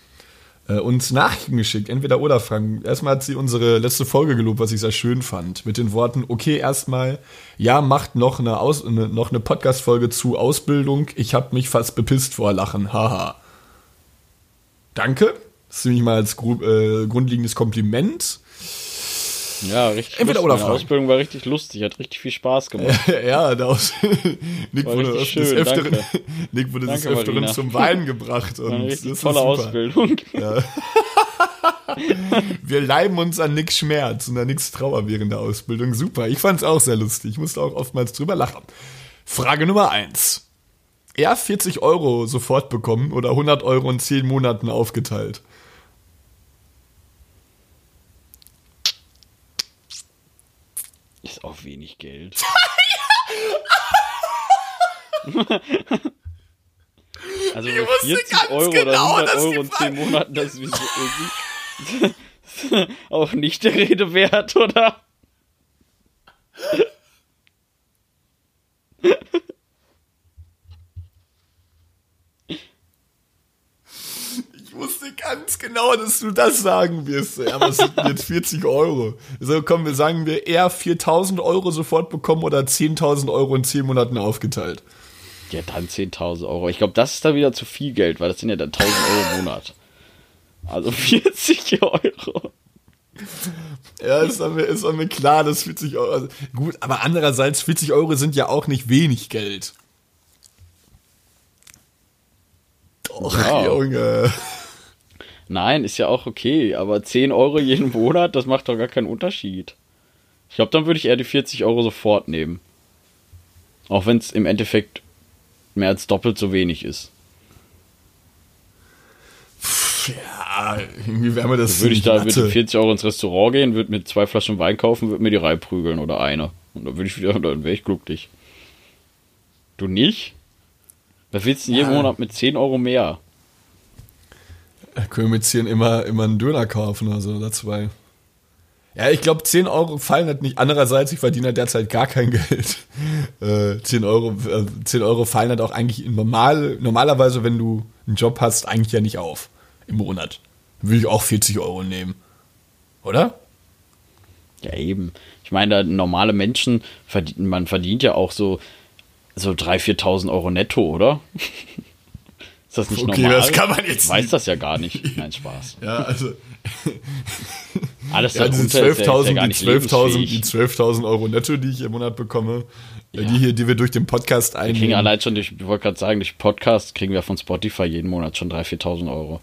uns Nachrichten geschickt, entweder oder Fragen. Erstmal hat sie unsere letzte Folge gelobt, was ich sehr schön fand, mit den Worten, okay, erstmal, ja, macht noch eine, Aus eine, noch eine Podcast-Folge zu Ausbildung, ich habe mich fast bepisst vor Lachen, haha. Danke, das ist nämlich mal als gru äh, grundlegendes Kompliment. Ja, richtig. Entweder oder Fragen. Ausbildung war richtig lustig, hat richtig viel Spaß gemacht. ja, da aus Nick War wurde richtig des schön, Öfteren, danke. Nick wurde des Danke, Öfteren Marina. zum Weinen gebracht. Und das ist tolle super. Ausbildung. Wir leiben uns an Nicks Schmerz und an Nicks Trauer während der Ausbildung. Super. Ich fand es auch sehr lustig. Ich musste auch oftmals drüber lachen. Frage Nummer eins. Er 40 Euro sofort bekommen oder 100 Euro in 10 Monaten aufgeteilt? Auch wenig Geld. also Ich wusste 40 ganz Euro genau, oder 100 dass die Euro in 10 Frage- Monaten, das ist so, auch nicht der Rede wert, oder? Ich wusste ganz genau, dass du das sagen wirst. Aber es sind jetzt 40 Euro. So, komm, wir sagen wir eher 4000 Euro sofort bekommen oder 10.000 Euro in 10 Monaten aufgeteilt. Ja, dann 10.000 Euro. Ich glaube, das ist da wieder zu viel Geld, weil das sind ja dann 1.000 Euro im Monat. Also 40 Euro. Ja, ist mir, ist mir klar, dass 40 Euro. Also, gut, aber andererseits, 40 Euro sind ja auch nicht wenig Geld. Doch, Ja. Junge. Nein, ist ja auch okay, aber 10 Euro jeden Monat, das macht doch gar keinen Unterschied. Ich glaube, dann würde ich eher die 40 Euro sofort nehmen. Auch wenn es im Endeffekt mehr als doppelt so wenig ist. Ja, irgendwie wäre mir das. Würde ich da mit den 40 Euro ins Restaurant gehen, würde mir zwei Flaschen Wein kaufen, würde mir die reinprügeln oder eine. Und dann würde ich wieder, dann wäre ich glücklich. Du nicht? Wer willst du denn jeden Ja. Monat mit 10 Euro mehr? Können wir jetzt hier immer, immer einen Döner kaufen oder so, oder zwei. Ja, ich glaube, 10 Euro fallen halt nicht. Andererseits, ich verdiene halt derzeit gar kein Geld. Äh, 10, Euro, äh, 10 Euro fallen halt auch eigentlich normal, normalerweise, wenn du einen Job hast, eigentlich ja nicht auf. Im Monat. Würde ich auch 40 Euro nehmen. Oder? Ja, eben. Ich meine, normale Menschen, verdienen, man verdient ja auch so, so 3.000, 4.000 Euro netto, oder? Ist das nicht Okay, normal? das kann man jetzt Ich weiß das ja gar nicht. Nein, Spaß. Ja, also. Alles Ja, diese darunter ist ja- ist ja 12.000 gar die nicht 12.000 die lebensfähig. 12.000 Euro netto, die ich im Monat bekomme, äh, Ja. die hier, die wir durch den Podcast Wir kriegen einnehmen. allein schon durch, ich wollte gerade sagen, durch Podcast kriegen wir von Spotify jeden Monat schon 3.000, 4.000 Euro.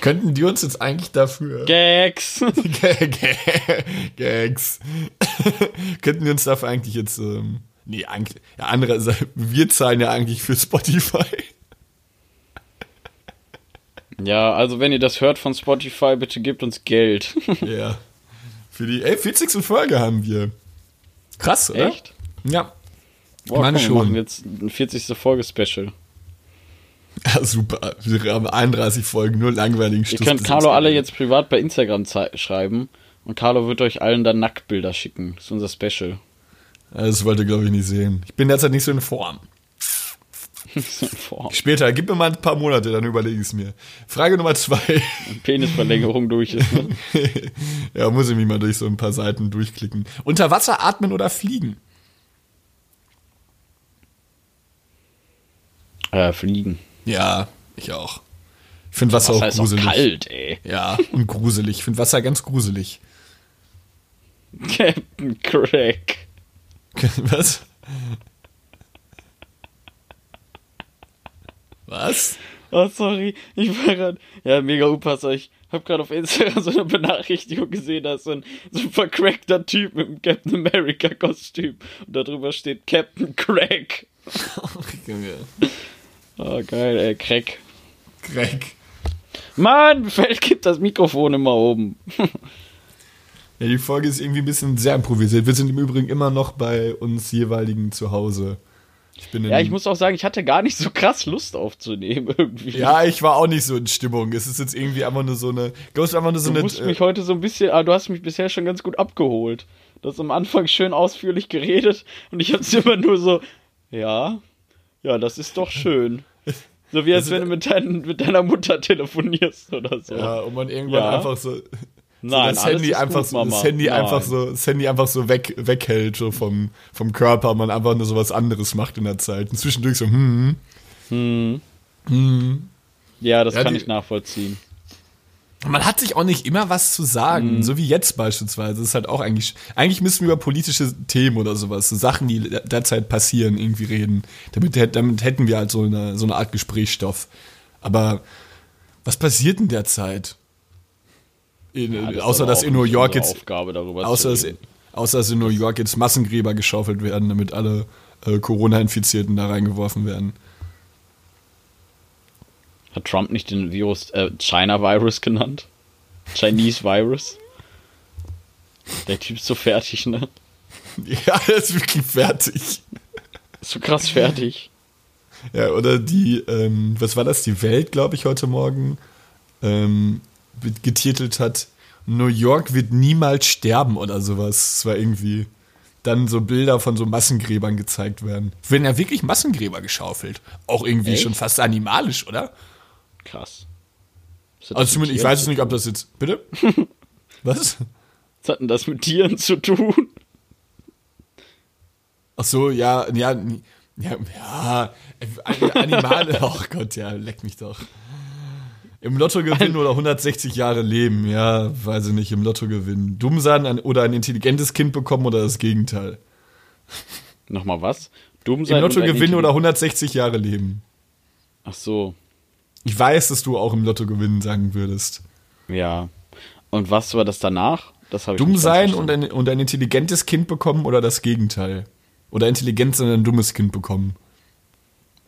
Könnten die uns jetzt eigentlich dafür. Gags! G- G- Gags. Könnten wir uns dafür eigentlich jetzt. Ähm, nee, eigentlich. Ja, andere. Wir zahlen ja eigentlich für Spotify. ja, also wenn ihr das hört von Spotify, bitte gebt uns Geld. ja. Für die. Ey, 40. Folge haben wir. Krass, oder? Echt? Ja. Boah, meine komm, wir schon. machen jetzt ein 40. Folge-Special. ja. Super. Wir haben 31 Folgen, nur langweiligen Ihr könnt Carlo alle jetzt privat bei Instagram schreiben und Carlo wird euch allen dann Nacktbilder schicken. Das ist unser Special. Das wollte, glaube ich, nicht sehen. Ich bin derzeit nicht so in Form. Boah, Später, gib mir mal ein paar Monate, dann überlege ich es mir. Frage Nummer zwei. Penisverlängerung durch ist. Ne? ja, muss ich mich mal durch so ein paar Seiten durchklicken. Unter Wasser atmen oder fliegen? Äh, fliegen. Ja, ich auch. Ich finde Wasser, Wasser auch ist auch gruselig. kalt, ey. Ja, und gruselig. Ich finde Wasser ganz gruselig. Captain Crack. Was? Was? Oh, sorry. Ich war gerade. Ja, mega unpassend. Ich hab gerade auf Instagram so eine Benachrichtigung gesehen, da ist so ein super crackter Typ mit einem Captain America Kostüm. Und darüber steht Captain Crack. Oh, geil, ey, Crack. Crack. Mann, fällt, gibt das Mikrofon immer oben. Ja, die Folge ist irgendwie ein bisschen sehr improvisiert. Wir sind im Übrigen immer noch bei uns jeweiligen zu Hause. Ich bin in, Ja, ich muss auch sagen, ich hatte gar nicht so krass Lust aufzunehmen irgendwie. Ja, ich war auch nicht so in Stimmung. Es ist jetzt irgendwie einfach nur so eine. Ghost einfach nur so Du eine. musst äh, mich heute so ein bisschen, aber du hast mich bisher schon ganz gut abgeholt. Du hast am Anfang schön ausführlich geredet und ich hab's immer nur so, ja, ja, das ist doch schön. So wie als wenn du mit, dein, mit deiner Mutter telefonierst oder so. ja, und man irgendwann Ja. einfach so. Nein, so das Handy einfach gut, so, Mama. das Handy Nein. einfach so, das Handy einfach so weg, weghält so vom, vom Körper, man einfach nur so was anderes macht in der Zeit. Und zwischendurch so, hm, Ja, das Ja, kann die- ich nachvollziehen. Man hat sich auch nicht immer was zu sagen, Mhm. so wie jetzt beispielsweise. Das ist halt auch eigentlich, eigentlich müssen wir über politische Themen oder sowas, so Sachen, die derzeit passieren, irgendwie reden. Damit, damit hätten wir halt so eine, so eine Art Gesprächsstoff. Aber was passiert denn derzeit? In, Ja, ist außer dass in New York jetzt, Aufgabe außer dass, außer dass in New York jetzt Massengräber geschaufelt werden, damit alle äh, Corona-Infizierten da reingeworfen werden. Hat Trump nicht den Virus äh, China Virus genannt? Chinese Virus? Der Typ ist so fertig, ne? Ja, er ist wirklich fertig. Ist so krass fertig. Ja, oder die, ähm, was war das, die Welt, glaube ich, heute Morgen ähm, getitelt hat, New York wird niemals sterben oder sowas. Es war irgendwie dann so Bilder von so Massengräbern gezeigt werden. Werden ja wirklich Massengräber geschaufelt. Auch irgendwie Echt? schon fast animalisch, oder? Krass. Also zumindest, ich weiß es nicht, ob das jetzt. Bitte? Was? Was hat denn das mit Tieren zu tun? Ach so, ja, ja, ja, ja, Animale, oh Gott, ja, leck mich doch. Im Lotto gewinnen oder 160 Jahre leben, ja, weiß ich nicht, im Lotto gewinnen. Dumm sein ein, oder ein intelligentes Kind bekommen oder das Gegenteil. Nochmal was? Dumm Im sein Lotto und ein gewinnen oder Intelli- 160 Jahre leben. Ach so, Ich weiß, dass du auch im Lotto gewinnen sagen würdest. ja. Und was war das danach? Das habe ich Dumm sein und ein, und ein intelligentes Kind bekommen oder das Gegenteil. Oder intelligent sein und ein dummes Kind bekommen.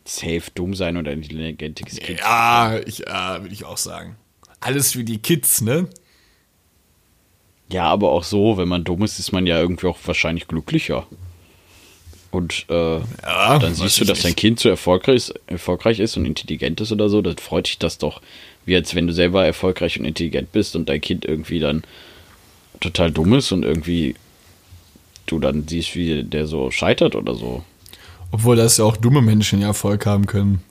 Safe dumm sein und ein intelligentes Kind. Ja, ich, ja, würde ich auch sagen. Alles für die Kids, ne? Ja, aber auch so, wenn man dumm ist, ist man ja irgendwie auch wahrscheinlich glücklicher. Und äh, Ja, dann siehst du, dass dein. Kind so erfolgreich ist, erfolgreich ist und intelligent ist oder so, dann freut dich das doch. Wie als wenn du selber erfolgreich und intelligent bist und dein Kind irgendwie dann total dumm ist und irgendwie du dann siehst, wie der so scheitert oder so. Obwohl das ja auch dumme Menschen ja Erfolg haben können.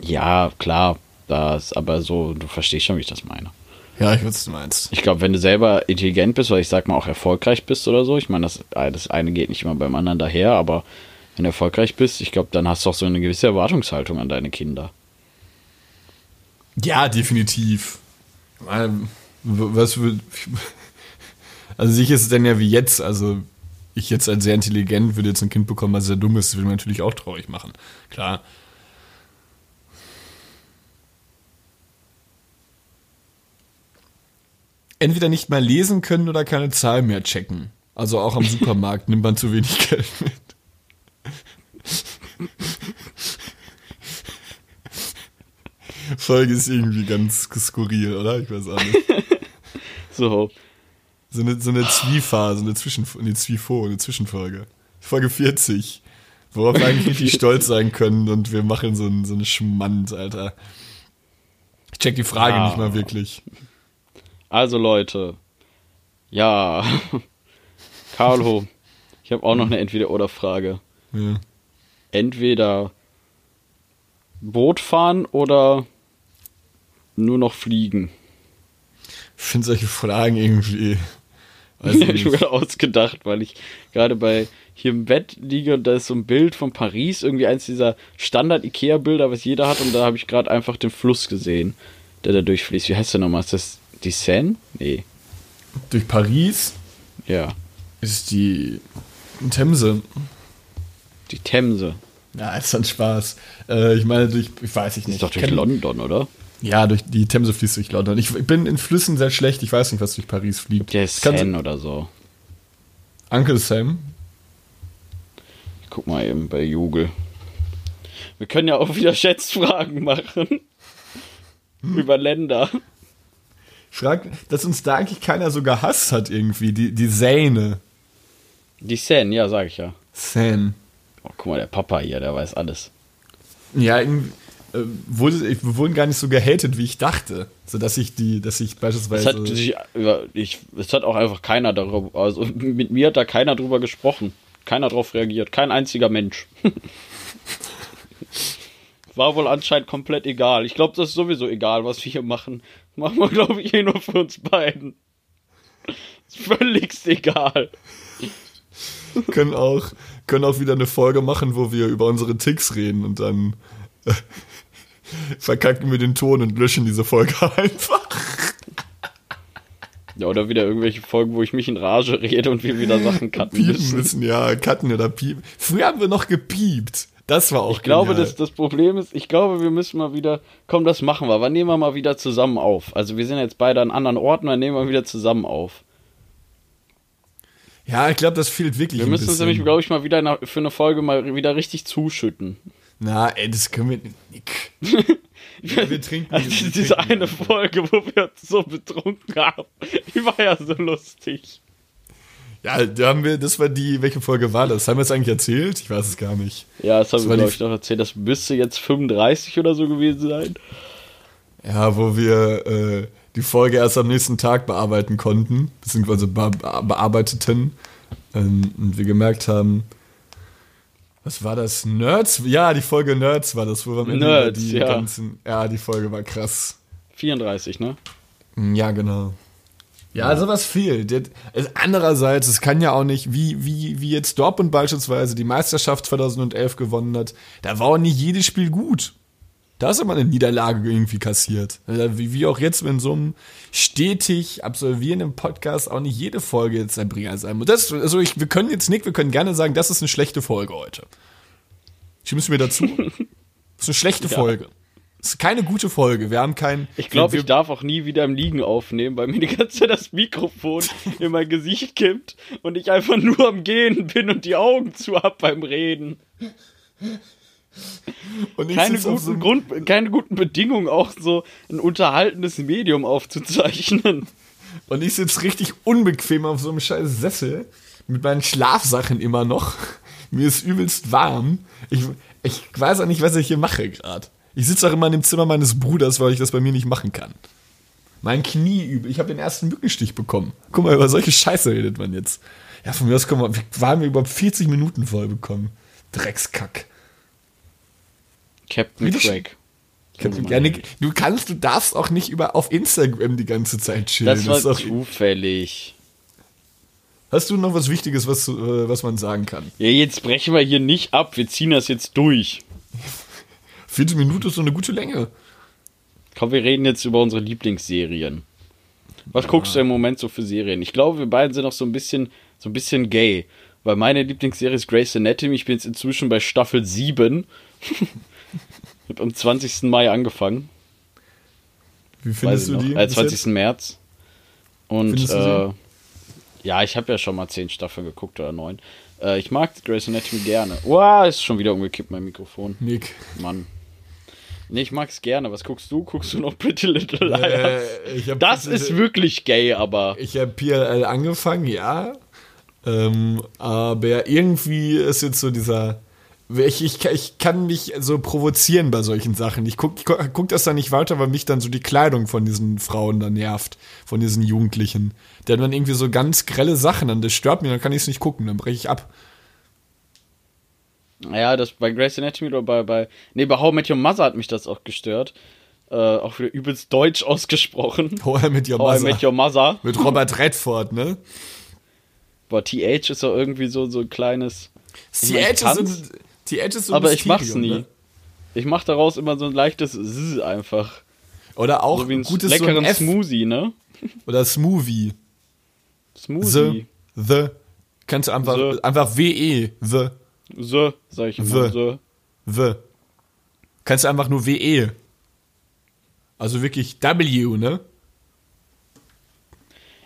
Ja, klar, das, aber so, du verstehst schon, wie ich das meine. Ja, ich weiß, was du meinst. Ich glaube, wenn du selber intelligent bist, oder ich sag mal auch erfolgreich bist oder so, ich meine, das, das eine geht nicht immer beim anderen daher, aber wenn du erfolgreich bist, ich glaube, dann hast du auch so eine gewisse Erwartungshaltung an deine Kinder. Ja, definitiv. Was. Also sicher ist es dann ja wie jetzt, also ich jetzt als sehr intelligent würde jetzt ein Kind bekommen, was sehr dumm ist, das würde mir natürlich auch traurig machen. Klar. Entweder nicht mal lesen können oder keine Zahlen mehr checken. Also auch am Supermarkt nimmt man zu wenig Geld mit. Folge ist irgendwie ganz skurril, oder? Ich weiß auch nicht. So, So eine, so eine Zwiephase, eine Zwischen, eine Zwifo, eine Zwischenfolge. Folge 40. Worauf wir eigentlich richtig stolz sein können und wir machen so einen, so einen Schmand, Alter. Ich check die Frage Ja. nicht mal wirklich. also Leute, ja, Carlo, ich habe auch noch eine Entweder-Oder-Frage. Ja. Entweder Boot fahren oder nur noch fliegen. Ich finde solche Fragen irgendwie. Die ich habe gerade ausgedacht, weil ich gerade bei hier im Bett liege und da ist so ein Bild von Paris, irgendwie eins dieser Standard-Ikea-Bilder, was jeder hat, und da habe ich gerade einfach den Fluss gesehen, der da durchfließt. Wie heißt der nochmal? Ist das die Seine? Nee. Durch Paris Ja. ist die Themse. Die Themse. Ja, ist dann Spaß. Äh, ich meine, durch, ich weiß ich nicht. ist doch durch London, oder? Ja, durch die Themse fließt durch London. Ich, bin in Flüssen sehr schlecht. Ich weiß nicht, was durch Paris fliegt. Der kann- Seine oder so. Uncle Sam. Ich guck mal eben bei Google. Wir können ja auch wieder Schätzfragen machen. Über Länder. Frag, dass uns da eigentlich keiner so gehasst hat irgendwie. Die, die Seine. Die Seine, ja, sag ich ja. Seine. Oh, guck mal, der Papa hier, der weiß alles. Ja, irgendwie. Äh, wurde, wir wurden gar nicht so gehatet, wie ich dachte. So dass ich die, dass ich Es beispielsweise. hat, sich, ich, es hat auch einfach keiner darüber, also mit mir hat da keiner drüber gesprochen. Keiner drauf reagiert. Kein einziger Mensch. War wohl anscheinend komplett egal. Ich glaube, das ist sowieso egal, was wir hier machen. Machen wir, glaube ich, eh nur für uns beiden. Ist völligst egal. können auch, können auch wieder eine Folge machen, wo wir über unsere Ticks reden und dann verkacken wir den Ton und löschen diese Folge einfach. Ja, oder wieder irgendwelche Folgen, wo ich mich in Rage rede und wir wieder Sachen cutten Piepen müssen. müssen, ja, cutten oder piepen. Früher haben wir noch gepiept. Das war auch Ich glaube, genial. das, das Problem ist, ich glaube, wir müssen mal wieder, komm, das machen wir. Wann nehmen wir mal wieder zusammen auf? Also wir sind jetzt beide an anderen Orten, dann nehmen wir wieder zusammen auf. Ja, ich glaube, das fehlt wirklich Wir müssen uns nämlich, glaube ich, mal wieder für eine Folge mal wieder richtig zuschütten. Na, ey, das können wir nicht. Ja, wir trinken Also wir diese trinken eine einfach. Folge, wo wir uns so betrunken haben, die war ja so lustig. Ja, da haben wir, das war die, welche Folge war das? Haben wir es eigentlich erzählt? Ich weiß es gar nicht. Ja, das haben Das wir, glaube ich, noch erzählt. Das müsste jetzt 35 oder so gewesen sein. Ja, wo wir äh, die Folge erst am nächsten Tag bearbeiten konnten, beziehungsweise be bearbeiteten. Ähm, und wir gemerkt haben, was war das? Nerds? Ja, die Folge Nerds war das, wo wir am Ende über Nerds, die ja. ganzen. Ja, die Folge war krass. 34, ne? Ja, genau. Ja, sowas fehlt. Es- Andererseits, es kann ja auch nicht, wie, wie, wie jetzt Dortmund beispielsweise die Meisterschaft 2011 gewonnen hat, da war auch nicht jedes Spiel gut. Da hast du mal eine Niederlage irgendwie kassiert. Äh, Wie, auch jetzt mit so einem stetig absolvierenden Podcast auch nicht jede Folge jetzt ein Bringer sein muss. Das, also ich, wir können jetzt nicht, wir können gerne sagen, das ist eine schlechte Folge heute. Stimmst du mir dazu? Das ist eine schlechte Ja. Folge. Das ist keine gute Folge. Wir haben kein. Ich glaube, ich darf auch nie wieder im Liegen aufnehmen, weil mir die ganze Zeit das Mikrofon in mein Gesicht kippt und ich einfach nur am Gehen bin und die Augen zu hab beim Reden. Keine guten, so Grund, keine guten Bedingungen, auch so ein unterhaltendes Medium aufzuzeichnen. Und ich sitze richtig unbequem auf so einem scheiß Sessel mit meinen Schlafsachen immer noch. Mir ist übelst warm. Ich, ich weiß auch nicht, was ich hier mache gerade. Ich sitze auch immer in dem Zimmer meines Bruders, weil ich das bei mir nicht machen kann. Mein Knie übel. Ich habe den ersten Mückenstich bekommen. Guck mal, über solche Scheiße redet man jetzt. Ja, von mir aus kommen wir, wir waren wir überhaupt 40 Minuten voll bekommen. Dreckskack. Captain Craig. Ja, du kannst, du darfst auch nicht über auf Instagram die ganze Zeit chillen. Das war ist doch- zufällig. Hast du noch was Wichtiges, was, äh, was man sagen kann? Ja, jetzt brechen wir hier nicht ab. Wir ziehen das jetzt durch. 40 Minuten ist so eine gute Länge. Komm, wir reden jetzt über unsere Lieblingsserien. Was guckst du im Moment so für Serien? Ich glaube, wir beiden sind noch so ein bisschen, so ein bisschen gay. Weil meine Lieblingsserie ist Grey's Anatomy. Ich bin jetzt inzwischen bei Staffel 7. Hab am 20. Mai angefangen. Wie findest ich du noch. die? Äh, bis 20. jetzt? März. Und äh, ja, ich habe ja schon mal 10 Staffeln geguckt oder 9. Äh, ich mag Grey's Anatomy gerne. Wow, ist schon wieder umgekippt, mein Mikrofon. Nick. Mann. Nee, ich mag's gerne. Was guckst du? Guckst du noch Pretty Little Liars? Äh, ich das bitte- ist wirklich gay, aber Ich habe PLL angefangen, ja. Ähm, aber irgendwie ist jetzt so dieser. Ich, ich, ich kann mich so provozieren bei solchen Sachen. Ich guck, ich guck, guck das dann nicht weiter, weil mich dann so die Kleidung von diesen Frauen dann nervt, von diesen Jugendlichen. Die haben dann irgendwie so ganz grelle Sachen an, das stört mich, dann kann ich es nicht gucken, dann breche ich ab. ja, das bei Grey's Anatomy oder bei, bei nee, bei How I Met Your Mother hat mich das auch gestört. Äh, auch wieder übelst deutsch ausgesprochen. How I Met Your How I Mother. Met Your Mother. Mit Robert Redford, ne? Boah, TH ist doch irgendwie so, so ein kleines. Ich Edge kann's, sind, die Edge ist so aber ich mach's Mysterium, nie. Ne? Ich mach daraus immer so ein leichtes Zzz einfach. Oder auch So wie ein gutes leckeren so ein Smoothie, ne? oder Smoothie. The, Smoothie. the. Kannst du einfach, The. einfach WE, the, So, sag ich immer. The. The. Kannst du einfach nur WE. Also wirklich W, ne?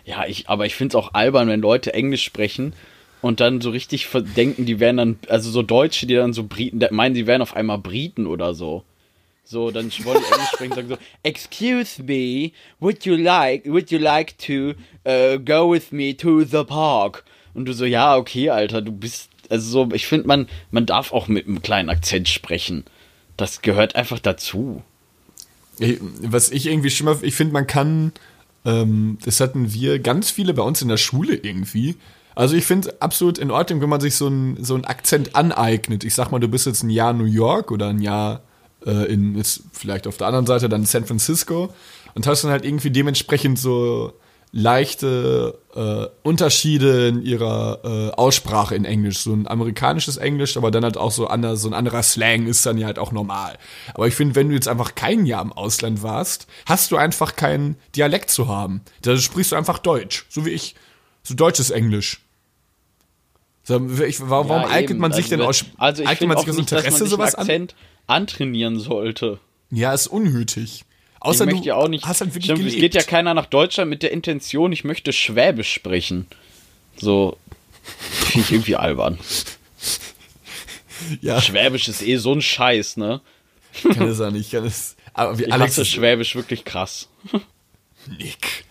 Ja, ich, aber ich find's auch albern, wenn Leute Englisch sprechen und dann so richtig denken, die wären dann, also so Deutsche, die dann so Briten, meinen, die wären auf einmal Briten oder so. So, dann wollen die Englisch sprechen, sagen so, Excuse me, would you like, would you like to uh, go with me to the park? Und du so, ja, okay, Alter, du bist, also so, ich finde, man, man darf auch mit einem kleinen Akzent sprechen. Das gehört einfach dazu. Ich, was ich irgendwie schlimmer, ich finde, man kann, ähm, das hatten wir ganz viele bei uns in der Schule irgendwie. Also ich finde absolut in Ordnung, wenn man sich so einen so Akzent aneignet. Ich sag mal, du bist jetzt ein Jahr New York oder ein Jahr äh, in, jetzt vielleicht auf der anderen Seite dann San Francisco und hast dann halt irgendwie dementsprechend so leichte äh, Unterschiede in ihrer äh, Aussprache in Englisch. So ein amerikanisches Englisch, aber dann halt auch so, anders, so ein anderer Slang ist dann ja halt auch normal. Aber ich finde, wenn du jetzt einfach kein Jahr im Ausland warst, hast du einfach keinen Dialekt zu haben. Da sprichst du einfach Deutsch, so wie ich. So deutsches Englisch. So, ich, warum Ja, eignet man sich also, denn aus? Also ich eignet man auch sich aus nicht, dass man Interesse sowas einen an? Akzent antrainieren sollte. Ja, ist unnötig. Ich Außer möchte du ja auch nicht. hast halt wirklich Stimmt, es geht ja keiner nach Deutschland mit der Intention, ich möchte Schwäbisch sprechen. So. Finde ich irgendwie albern. ja, Schwäbisch ist eh so ein Scheiß, ne? kann es auch nicht. Kann es, aber wie Ich Alex hasse ist- Schwäbisch wirklich krass. Nick.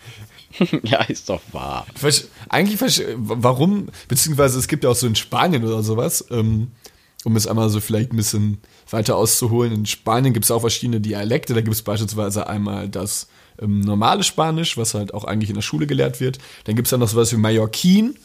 ja, ist doch wahr. Eigentlich, warum, beziehungsweise es gibt ja auch so in Spanien oder sowas, ähm, um es einmal so vielleicht ein bisschen weiter auszuholen. In Spanien gibt es auch verschiedene Dialekte. Da gibt es beispielsweise einmal das ähm, normale Spanisch, was halt auch eigentlich in der Schule gelehrt wird. Dann gibt es dann noch sowas wie Mallorquin.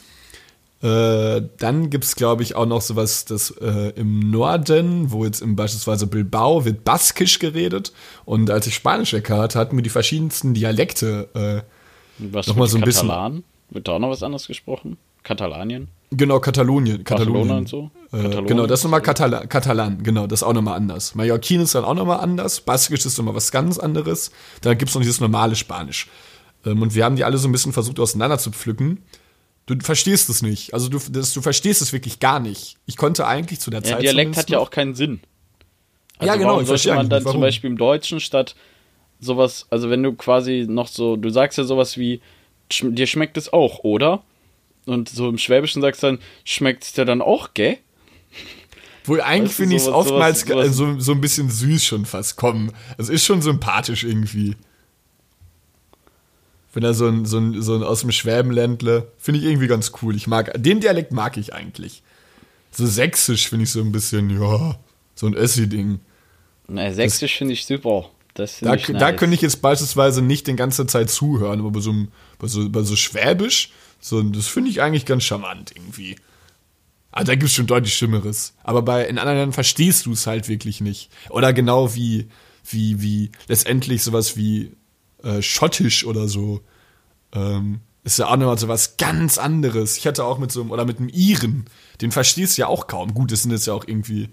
Äh, dann gibt es, glaube ich, auch noch sowas, das äh, im Norden, wo jetzt im beispielsweise Bilbao wird Baskisch geredet. Und als ich Spanisch hatte, hatten wir die verschiedensten Dialekte äh, Was Noch mal mit so ein bisschen- Katalan? Wird da auch noch was anderes gesprochen? Katalanien? Genau, Katalonien. Katalonien. und so? Äh, genau, das ist nochmal? Katala Katalan, genau, das ist auch nochmal anders. Mallorquin ist dann auch nochmal anders, Baskisch ist nochmal was ganz anderes. Da gibt es noch dieses normale Spanisch. Ähm, und wir haben die alle so ein bisschen versucht auseinander zu pflücken. Du verstehst es nicht. Also du, das, du verstehst es wirklich gar nicht. Ich konnte eigentlich zu der Ja, Zeit. Dialekt hat ja auch keinen Sinn. Ja, genau, Warum ich sollte man dann nicht, zum warum. Beispiel im Deutschen statt sowas, also wenn du quasi noch so, du sagst ja sowas wie, "Sch- dir schmeckt es auch, oder? Und so im Schwäbischen sagst du dann, schmeckt es dir dann auch, gell? Wohl eigentlich Weißt du, finde ich es oftmals sowas- so, so ein bisschen süß schon fast kommen. Es ist schon sympathisch irgendwie. Wenn er so ein, so ein, so ein aus dem Schwäbenländle, finde ich irgendwie ganz cool. Ich mag, den Dialekt mag ich eigentlich. So sächsisch finde ich so ein bisschen, ja, so ein Össi-Ding. Na, Sächsisch finde ich super. Das Da, nice. da könnte ich jetzt beispielsweise nicht die ganze Zeit zuhören, aber bei so, bei so, bei so Schwäbisch, so, das finde ich eigentlich ganz charmant irgendwie. Ah, da gibt es schon deutlich Schlimmeres. Aber bei in anderen Ländern verstehst du es halt wirklich nicht. Oder genau wie, wie, wie letztendlich sowas wie äh, Schottisch oder so. Ähm, ist ja auch nochmal so was ganz anderes. Ich hatte auch mit so einem, oder mit einem Iren, den verstehst du ja auch kaum. Gut, das sind jetzt ja auch irgendwie,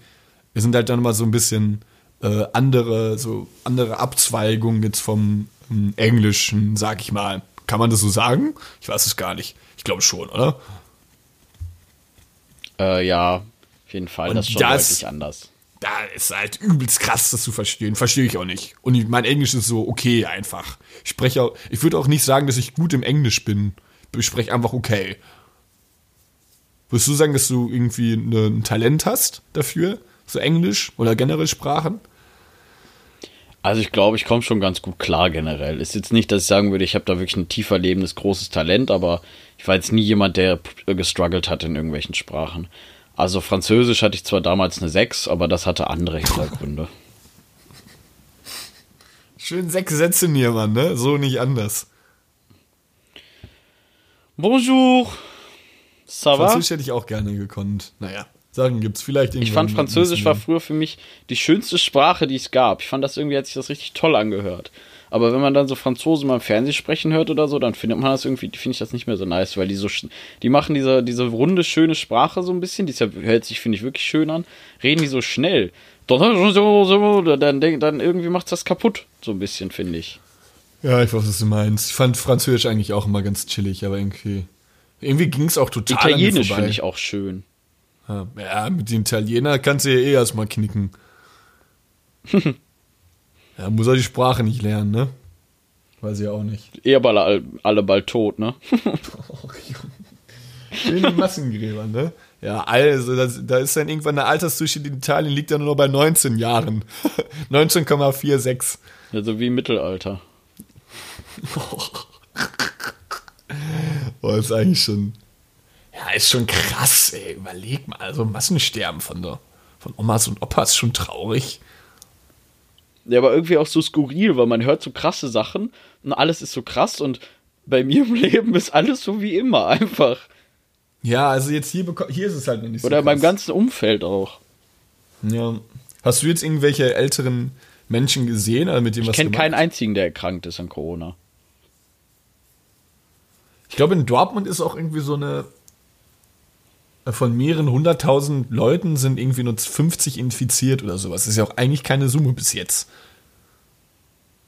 wir sind halt dann mal so ein bisschen äh, andere, so andere Abzweigungen jetzt vom ähm, Englischen, sag ich mal. Kann man das so sagen? Ich weiß es gar nicht. Ich glaube schon, oder? Äh, ja, auf jeden Fall. Und das ist schon das- deutlich anders. Da ist halt übelst krass, das zu verstehen. Verstehe ich auch nicht. Und ich- mein Englisch ist so okay einfach. Ich spreche auch, ich würde auch nicht sagen, dass ich gut im Englisch bin. Ich spreche einfach okay. Würdest du sagen, dass du irgendwie ne, ein Talent hast dafür? So Englisch oder generell Sprachen? Also ich glaube, ich komme schon ganz gut klar generell. Ist jetzt nicht, dass ich sagen würde, ich habe da wirklich ein tiefer lebendes, großes Talent, aber ich war jetzt nie jemand, der gestruggelt hat in irgendwelchen Sprachen. Also Französisch hatte ich zwar damals eine 6, aber das hatte andere Hintergründe. Schön sechs Sätze mir, Mann, ne? So nicht anders. Bonjour! Ça va? Französisch hätte ich auch gerne gekonnt. Naja, Sagen gibt's vielleicht Ich fand Französisch war früher für mich die schönste Sprache, die es gab. Ich fand das irgendwie, hat sich das richtig toll angehört. Aber wenn man dann so Franzosen mal im Fernsehen sprechen hört oder so, dann findet man das irgendwie, finde ich das nicht mehr so nice, weil die so, die machen diese, diese runde, schöne Sprache so ein bisschen, die hört sich, finde ich, wirklich schön an, reden die so schnell. Dann, dann irgendwie macht das kaputt, so ein bisschen, finde ich. Ja, ich weiß, was du meinst. Ich fand Französisch eigentlich auch immer ganz chillig, aber irgendwie. Irgendwie ging's auch total Italienisch finde ich auch schön. Ja, Ja, mit den Italiener kannst du ja eh erstmal knicken. ja, muss er die Sprache nicht lernen, ne? Weiß ich auch nicht. Eher alle, alle bald tot, ne? Schön die Massengräber, ne? Ja, also das, da ist dann irgendwann der Altersdurchschnitt in Italien liegt dann nur noch bei 19 Jahren. 19,46. Ja, so wie im Mittelalter. Boah, ist eigentlich schon. Ja, ist schon krass, ey. Überleg mal, also Massensterben von der, von Omas und Opas ist schon traurig. Ja, aber irgendwie auch so skurril, weil man hört so krasse Sachen und alles ist so krass und bei mir im Leben ist alles so wie immer, einfach. Ja, also jetzt hier, hier ist es halt noch nicht so Oder in meinem krass. ganzen Umfeld auch. Ja. Hast du jetzt irgendwelche älteren Menschen gesehen oder mit dem Ich kenne keinen einzigen, der erkrankt ist an Corona. Ich glaube, in Dortmund ist auch irgendwie so eine. Von mehreren hunderttausend Leuten sind irgendwie nur 50 infiziert oder sowas. Das ist ja auch eigentlich keine Summe bis jetzt.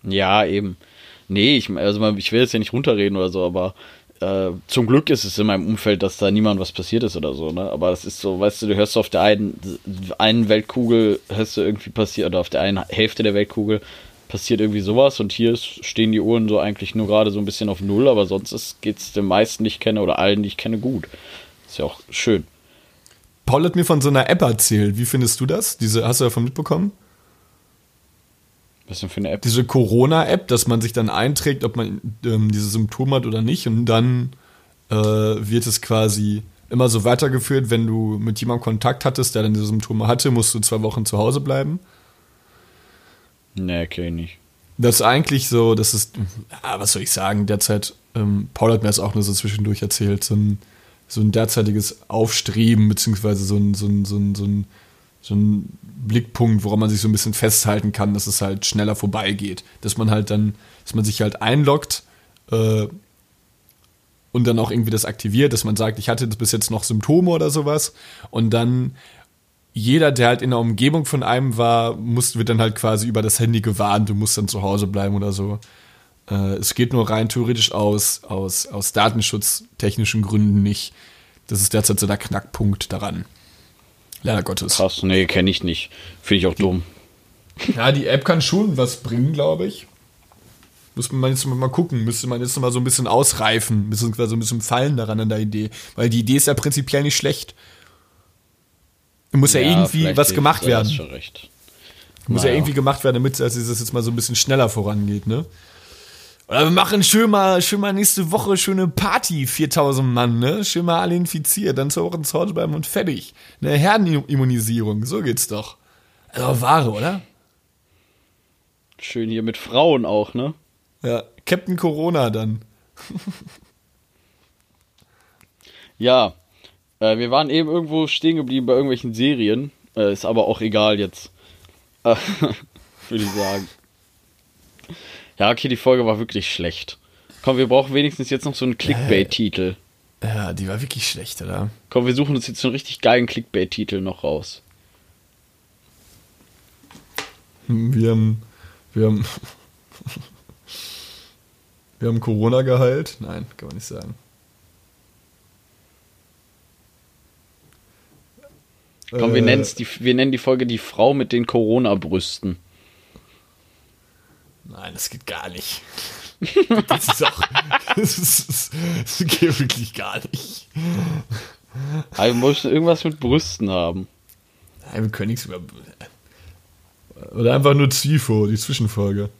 Ja, eben. Nee, ich, also ich will jetzt ja nicht runterreden oder so, aber äh, zum Glück ist es in meinem Umfeld, dass da niemand was passiert ist oder so, ne? Aber es ist so, weißt du, du hörst auf der einen, einen Weltkugel, hörst du irgendwie passiert, oder auf der einen Hälfte der Weltkugel passiert irgendwie sowas und hier ist, stehen die Uhren so eigentlich nur gerade so ein bisschen auf Null, aber sonst geht es den meisten, die ich kenne, oder allen, die ich kenne, gut. Ist ja auch schön. Paul hat mir von so einer App erzählt. Wie findest du das? Diese, hast du davon mitbekommen? Was denn für eine App? Diese Corona-App, dass man sich dann einträgt, ob man ähm, diese Symptome hat oder nicht. Und dann äh, wird es quasi immer so weitergeführt, wenn du mit jemandem Kontakt hattest, der dann diese Symptome hatte, musst du zwei Wochen zu Hause bleiben. Nee, okay, nicht. Das ist eigentlich so, das ist, ja, was soll ich sagen, derzeit, ähm, Paul hat mir das auch nur so zwischendurch erzählt, so ein, so ein derzeitiges Aufstreben, beziehungsweise so ein, so ein, so ein, so ein, so ein Blickpunkt, woran man sich so ein bisschen festhalten kann, dass es halt schneller vorbeigeht. Dass man halt dann, dass man sich halt einloggt äh, und dann auch irgendwie das aktiviert, dass man sagt, ich hatte bis jetzt noch Symptome oder sowas und dann jeder, der halt in der Umgebung von einem war, muss, wird dann halt quasi über das Handy gewarnt, du musst dann zu Hause bleiben oder so. Äh, es geht nur rein theoretisch aus, aus, aus datenschutztechnischen Gründen nicht. Das ist derzeit so der Knackpunkt daran. Leider Gottes. Krass, nee, kenne ich nicht. Finde ich auch dumm. Ja, die App kann schon was bringen, glaube ich. Muss man jetzt mal gucken, müsste man jetzt mal so ein bisschen ausreifen, beziehungsweise ein bisschen fallen daran an der Idee. Weil die Idee ist ja prinzipiell nicht schlecht. Muss ja, irgendwie vielleicht was gemacht ja, werden. Hast schon recht. Muss ja Naja. irgendwie gemacht werden, damit es das jetzt mal so ein bisschen schneller vorangeht, ne? Oder wir machen schön mal, schön mal nächste Woche schöne Party, 4000 Mann, ne? Schön mal alle infiziert, dann zwei Wochen zu Hause bleiben und fertig. Eine Herdenimmunisierung, so geht's doch. Also Ware, oder? Schön hier mit Frauen auch, ne? Ja, Captain Corona dann. Ja, äh, wir waren eben irgendwo stehen geblieben bei irgendwelchen Serien. Äh, ist aber auch egal jetzt. Würde ich sagen. Ja, okay, die Folge war wirklich schlecht. Komm, wir brauchen wenigstens jetzt noch so einen Clickbait-Titel. Ja, die war wirklich schlecht, oder? Komm, wir suchen uns jetzt so einen richtig geilen Clickbait-Titel noch raus. Wir haben, wir haben, wir haben Corona geheilt. Nein, kann man nicht sagen. Komm, wir, Äh, die, wir nennen die Folge die Frau mit den Corona-Brüsten. Nein, das geht gar nicht. Das ist auch. Das, ist, das geht wirklich gar nicht. Aber wir müssen irgendwas mit Brüsten haben. Nein, wir können nichts über. Oder einfach nur Zwifo, die Zwischenfolge.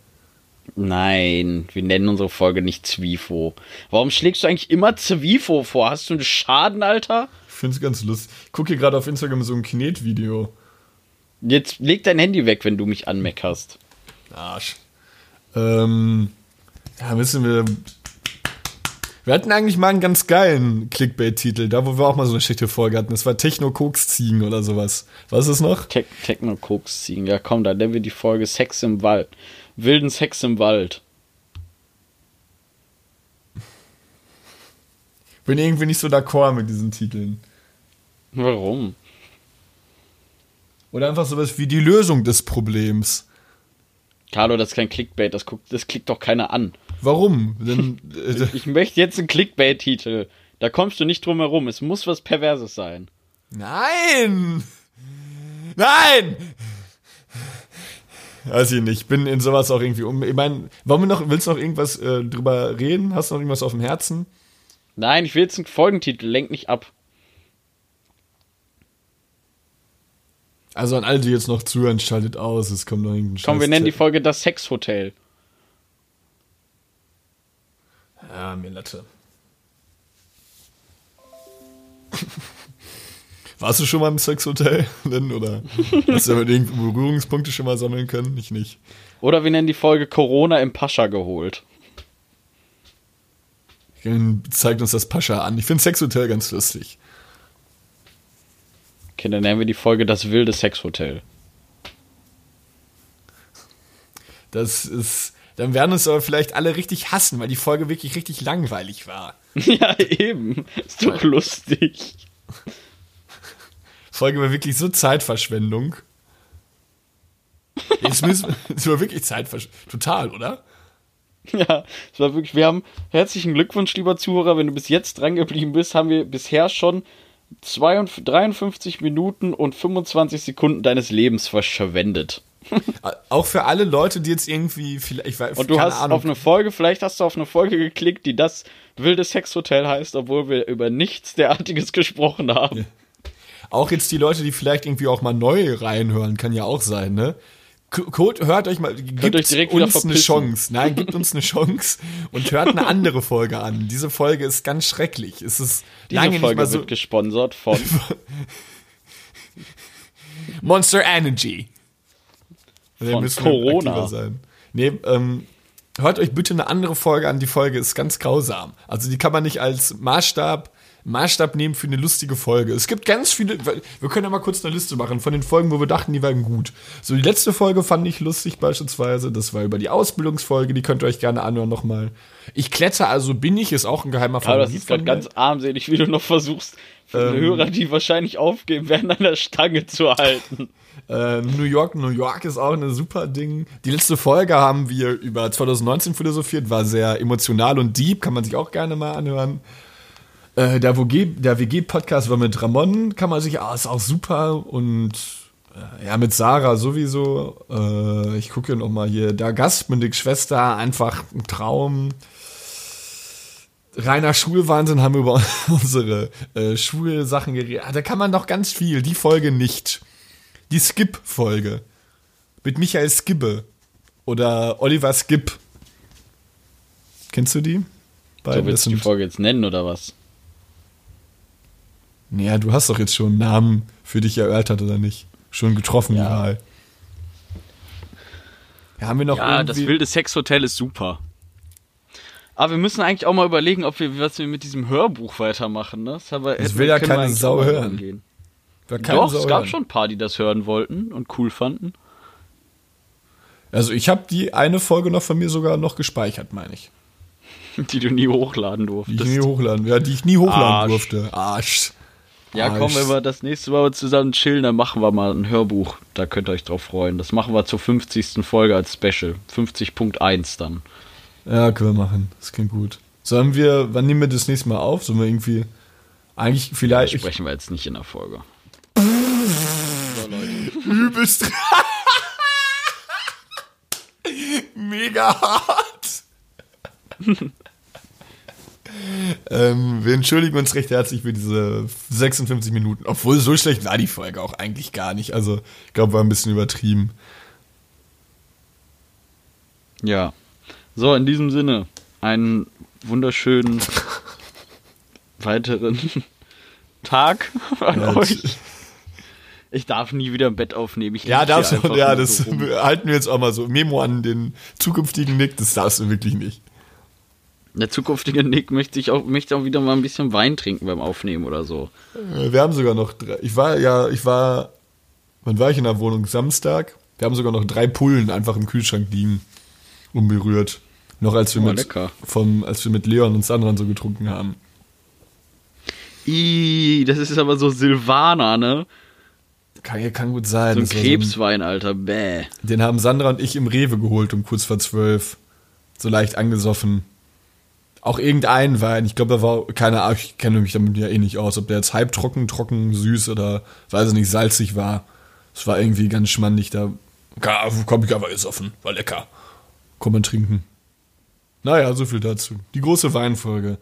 Nein, wir nennen unsere Folge nicht Zwifo. Warum schlägst du eigentlich immer Zwifo vor? Hast du einen Schaden, Alter? Ich finde es ganz lustig. Ich gucke hier gerade auf Instagram so ein Knetvideo. Jetzt leg dein Handy weg, wenn du mich anmeckerst. Arsch. Ähm, ja, wissen wir. Wir hatten eigentlich mal einen ganz geilen Clickbait-Titel, da wo wir auch mal so eine schlechte Folge hatten. Das war Techno-Koks-Ziegen oder sowas. Was ist noch? Te Techno-Koks ziehen. Ja, komm, dann nennen wir die Folge Sex im Wald. Wilden Sex im Wald. Bin irgendwie nicht so d'accord mit diesen Titeln. Warum? Oder einfach sowas wie die Lösung des Problems. Carlo, das ist kein Clickbait, das, guckt, das klickt doch keiner an. Warum? Denn, äh, Ich möchte jetzt einen Clickbait-Titel. Da kommst du nicht drum herum. Es muss was Perverses sein. nein! Nein! Weiß ich nicht. Ich bin in sowas auch irgendwie um. Ich meine, wollen wir noch, willst du noch irgendwas äh, drüber reden? Hast du noch irgendwas auf dem Herzen? Nein, ich will jetzt einen Folgentitel. Lenk nicht ab. Also an alle, die jetzt noch zuhören, schaltet aus. Es kommt noch irgendein Komm, wir nennen die. Folge das Sexhotel. Ja, mir Latte. Warst du schon mal im Sexhotel? Denn, oder hast du damit irgendwie Berührungspunkte schon mal sammeln können? Ich nicht. Oder wir nennen die Folge Corona im Pascha geholt. Dann zeigt uns das Pascha an. Ich finde Sexhotel ganz lustig. Okay, dann nennen wir die Folge das wilde Sexhotel. Das ist. Dann werden uns aber vielleicht alle richtig hassen, weil die Folge wirklich richtig langweilig war. ja, eben. Ist doch lustig. Folge war wirklich so Zeitverschwendung. Jetzt müssen wir, das war wirklich Zeitverschwendung. Total, oder? Ja, es war wirklich, wir haben herzlichen Glückwunsch, lieber Zuhörer, wenn du bis jetzt dran geblieben bist, haben wir bisher schon 52, 53 Minuten und 25 Sekunden deines Lebens verschwendet. Auch für alle Leute, die jetzt irgendwie vielleicht, ich weiß, Und du hast Ahnung, auf eine Folge, vielleicht hast du auf eine Folge geklickt, die das wilde Sexhotel heißt, obwohl wir über nichts derartiges gesprochen haben. auch jetzt die Leute, die vielleicht irgendwie auch mal neu reinhören, kann ja auch sein, ne? Code, hört euch mal, gibt euch direkt uns eine. Chance. Nein, gibt uns eine Chance und hört eine andere Folge an. Diese Folge ist ganz schrecklich. Es ist Diese lange nicht Folge mal so. wird gesponsert von Monster Energy. Von Corona. Sein. Nee, ähm, hört euch bitte eine andere Folge an. Die Folge ist ganz grausam. Also die kann man nicht als Maßstab Maßstab nehmen für eine lustige Folge. Es gibt ganz viele, wir können ja mal kurz eine Liste machen von den Folgen, wo wir dachten, die waren gut. So, die letzte Folge fand ich lustig beispielsweise. Das war über die Ausbildungsfolge, die könnt ihr euch gerne anhören nochmal. Ich kletter, also bin ich, ist auch ein geheimer Aber das ist gerade ganz armselig, wie du noch versuchst, Ähm. Hörer, die wahrscheinlich aufgeben werden, an der Stange zu halten. Äh, New York, New York ist auch ein super Ding. Die letzte Folge haben wir über 2019 philosophiert, war sehr emotional und deep, kann man sich auch gerne mal anhören. Äh, der WG WG-Podcast war mit Ramon, kann man sich, ah, ist auch super. Und äh, ja, mit Sarah sowieso. Äh, ich gucke noch mal hier, der Gast mit der Schwester, einfach ein Traum. Reiner Schulwahnsinn haben wir über unsere äh, Schulsachen geredet. Ah, Da kann man noch ganz viel. Die Folge nicht. Die Skip-Folge. Mit Michael Skibbe. Oder Oliver Skip. Kennst du die? So Beiden, willst das du die Folge jetzt nennen oder was? Ja, du hast doch jetzt schon einen Namen für dich erörtert, oder nicht? Schon getroffen, Ja. Moral. Ja, haben wir noch Ja, das wilde Sexhotel ist super. Aber wir müssen eigentlich auch mal überlegen, ob wir, was wir mit diesem Hörbuch weitermachen. Ne? Das, wir, hätten will ja keine Sau hören. keine Doch, Sau es gab hören. schon ein paar, die das hören wollten und cool fanden. Also ich habe die eine Folge noch von mir sogar noch gespeichert, meine ich. Die du nie hochladen Die durftest. ich nie hochladen, ja, die ich nie hochladen Arsch. durfte. Arsch. Ja, komm, Arsch. wenn wir das nächste Mal zusammen chillen, dann machen wir mal ein Hörbuch. Da könnt ihr euch drauf freuen. Das machen wir zur 50. Folge als Special. 50.1 dann. Ja, können wir machen. Das klingt gut. Sollen wir, wann nehmen wir das nächste Mal auf? Sollen wir irgendwie, eigentlich vielleicht, ich, sprechen wir jetzt nicht in der Folge. übelst, mega hart. ähm, wir entschuldigen uns recht herzlich für diese 56 Minuten. Obwohl, so schlecht war die Folge auch eigentlich gar nicht. Also, ich glaube, war ein bisschen übertrieben. Ja. So, in diesem Sinne, einen wunderschönen weiteren Tag an Ja, euch. Ich darf nie wieder im Bett aufnehmen. Ich Ja, darfst du, ja, das so halten wir jetzt auch mal so. Memo an den zukünftigen Nick, das darfst du wirklich nicht. Der zukünftige Nick möchte ich auch, möchte auch wieder mal ein bisschen Wein trinken beim Aufnehmen oder so. Äh, Wir haben sogar noch drei. Ich war ja, ich war. Wann war ich in der Wohnung? Samstag. Wir haben sogar noch drei Pullen einfach im Kühlschrank liegen. Unberührt. Noch als wir Oh, mit lecker. vom, als wir mit Leon und Sandran so getrunken haben. Ih, das ist aber so Silvaner, ne? Kann, kann gut sein. So ein Das war Krebswein, Alter. Bäh. den haben Sandra und ich im Rewe geholt um kurz vor zwölf. So leicht angesoffen. Auch irgendein Wein. Ich glaube, da war, keine Ahnung, ich kenne mich damit ja eh nicht aus, ob der jetzt halbtrocken, trocken, süß oder, weiß ich nicht, salzig war. Es war irgendwie ganz schmandig da. Komm, ich aber gesoffen. War lecker. Komm man trinken. Naja, so viel dazu. Die große Weinfolge.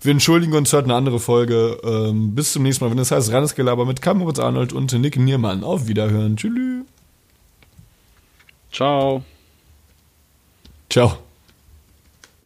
Wir entschuldigen uns, hört eine andere Folge. Ähm, bis zum nächsten Mal, wenn das heißt Reines Gelaber mit Kamoritz Arnold und Nick Niermann. Auf Wiederhören. Tschüss. Ciao. Ciao.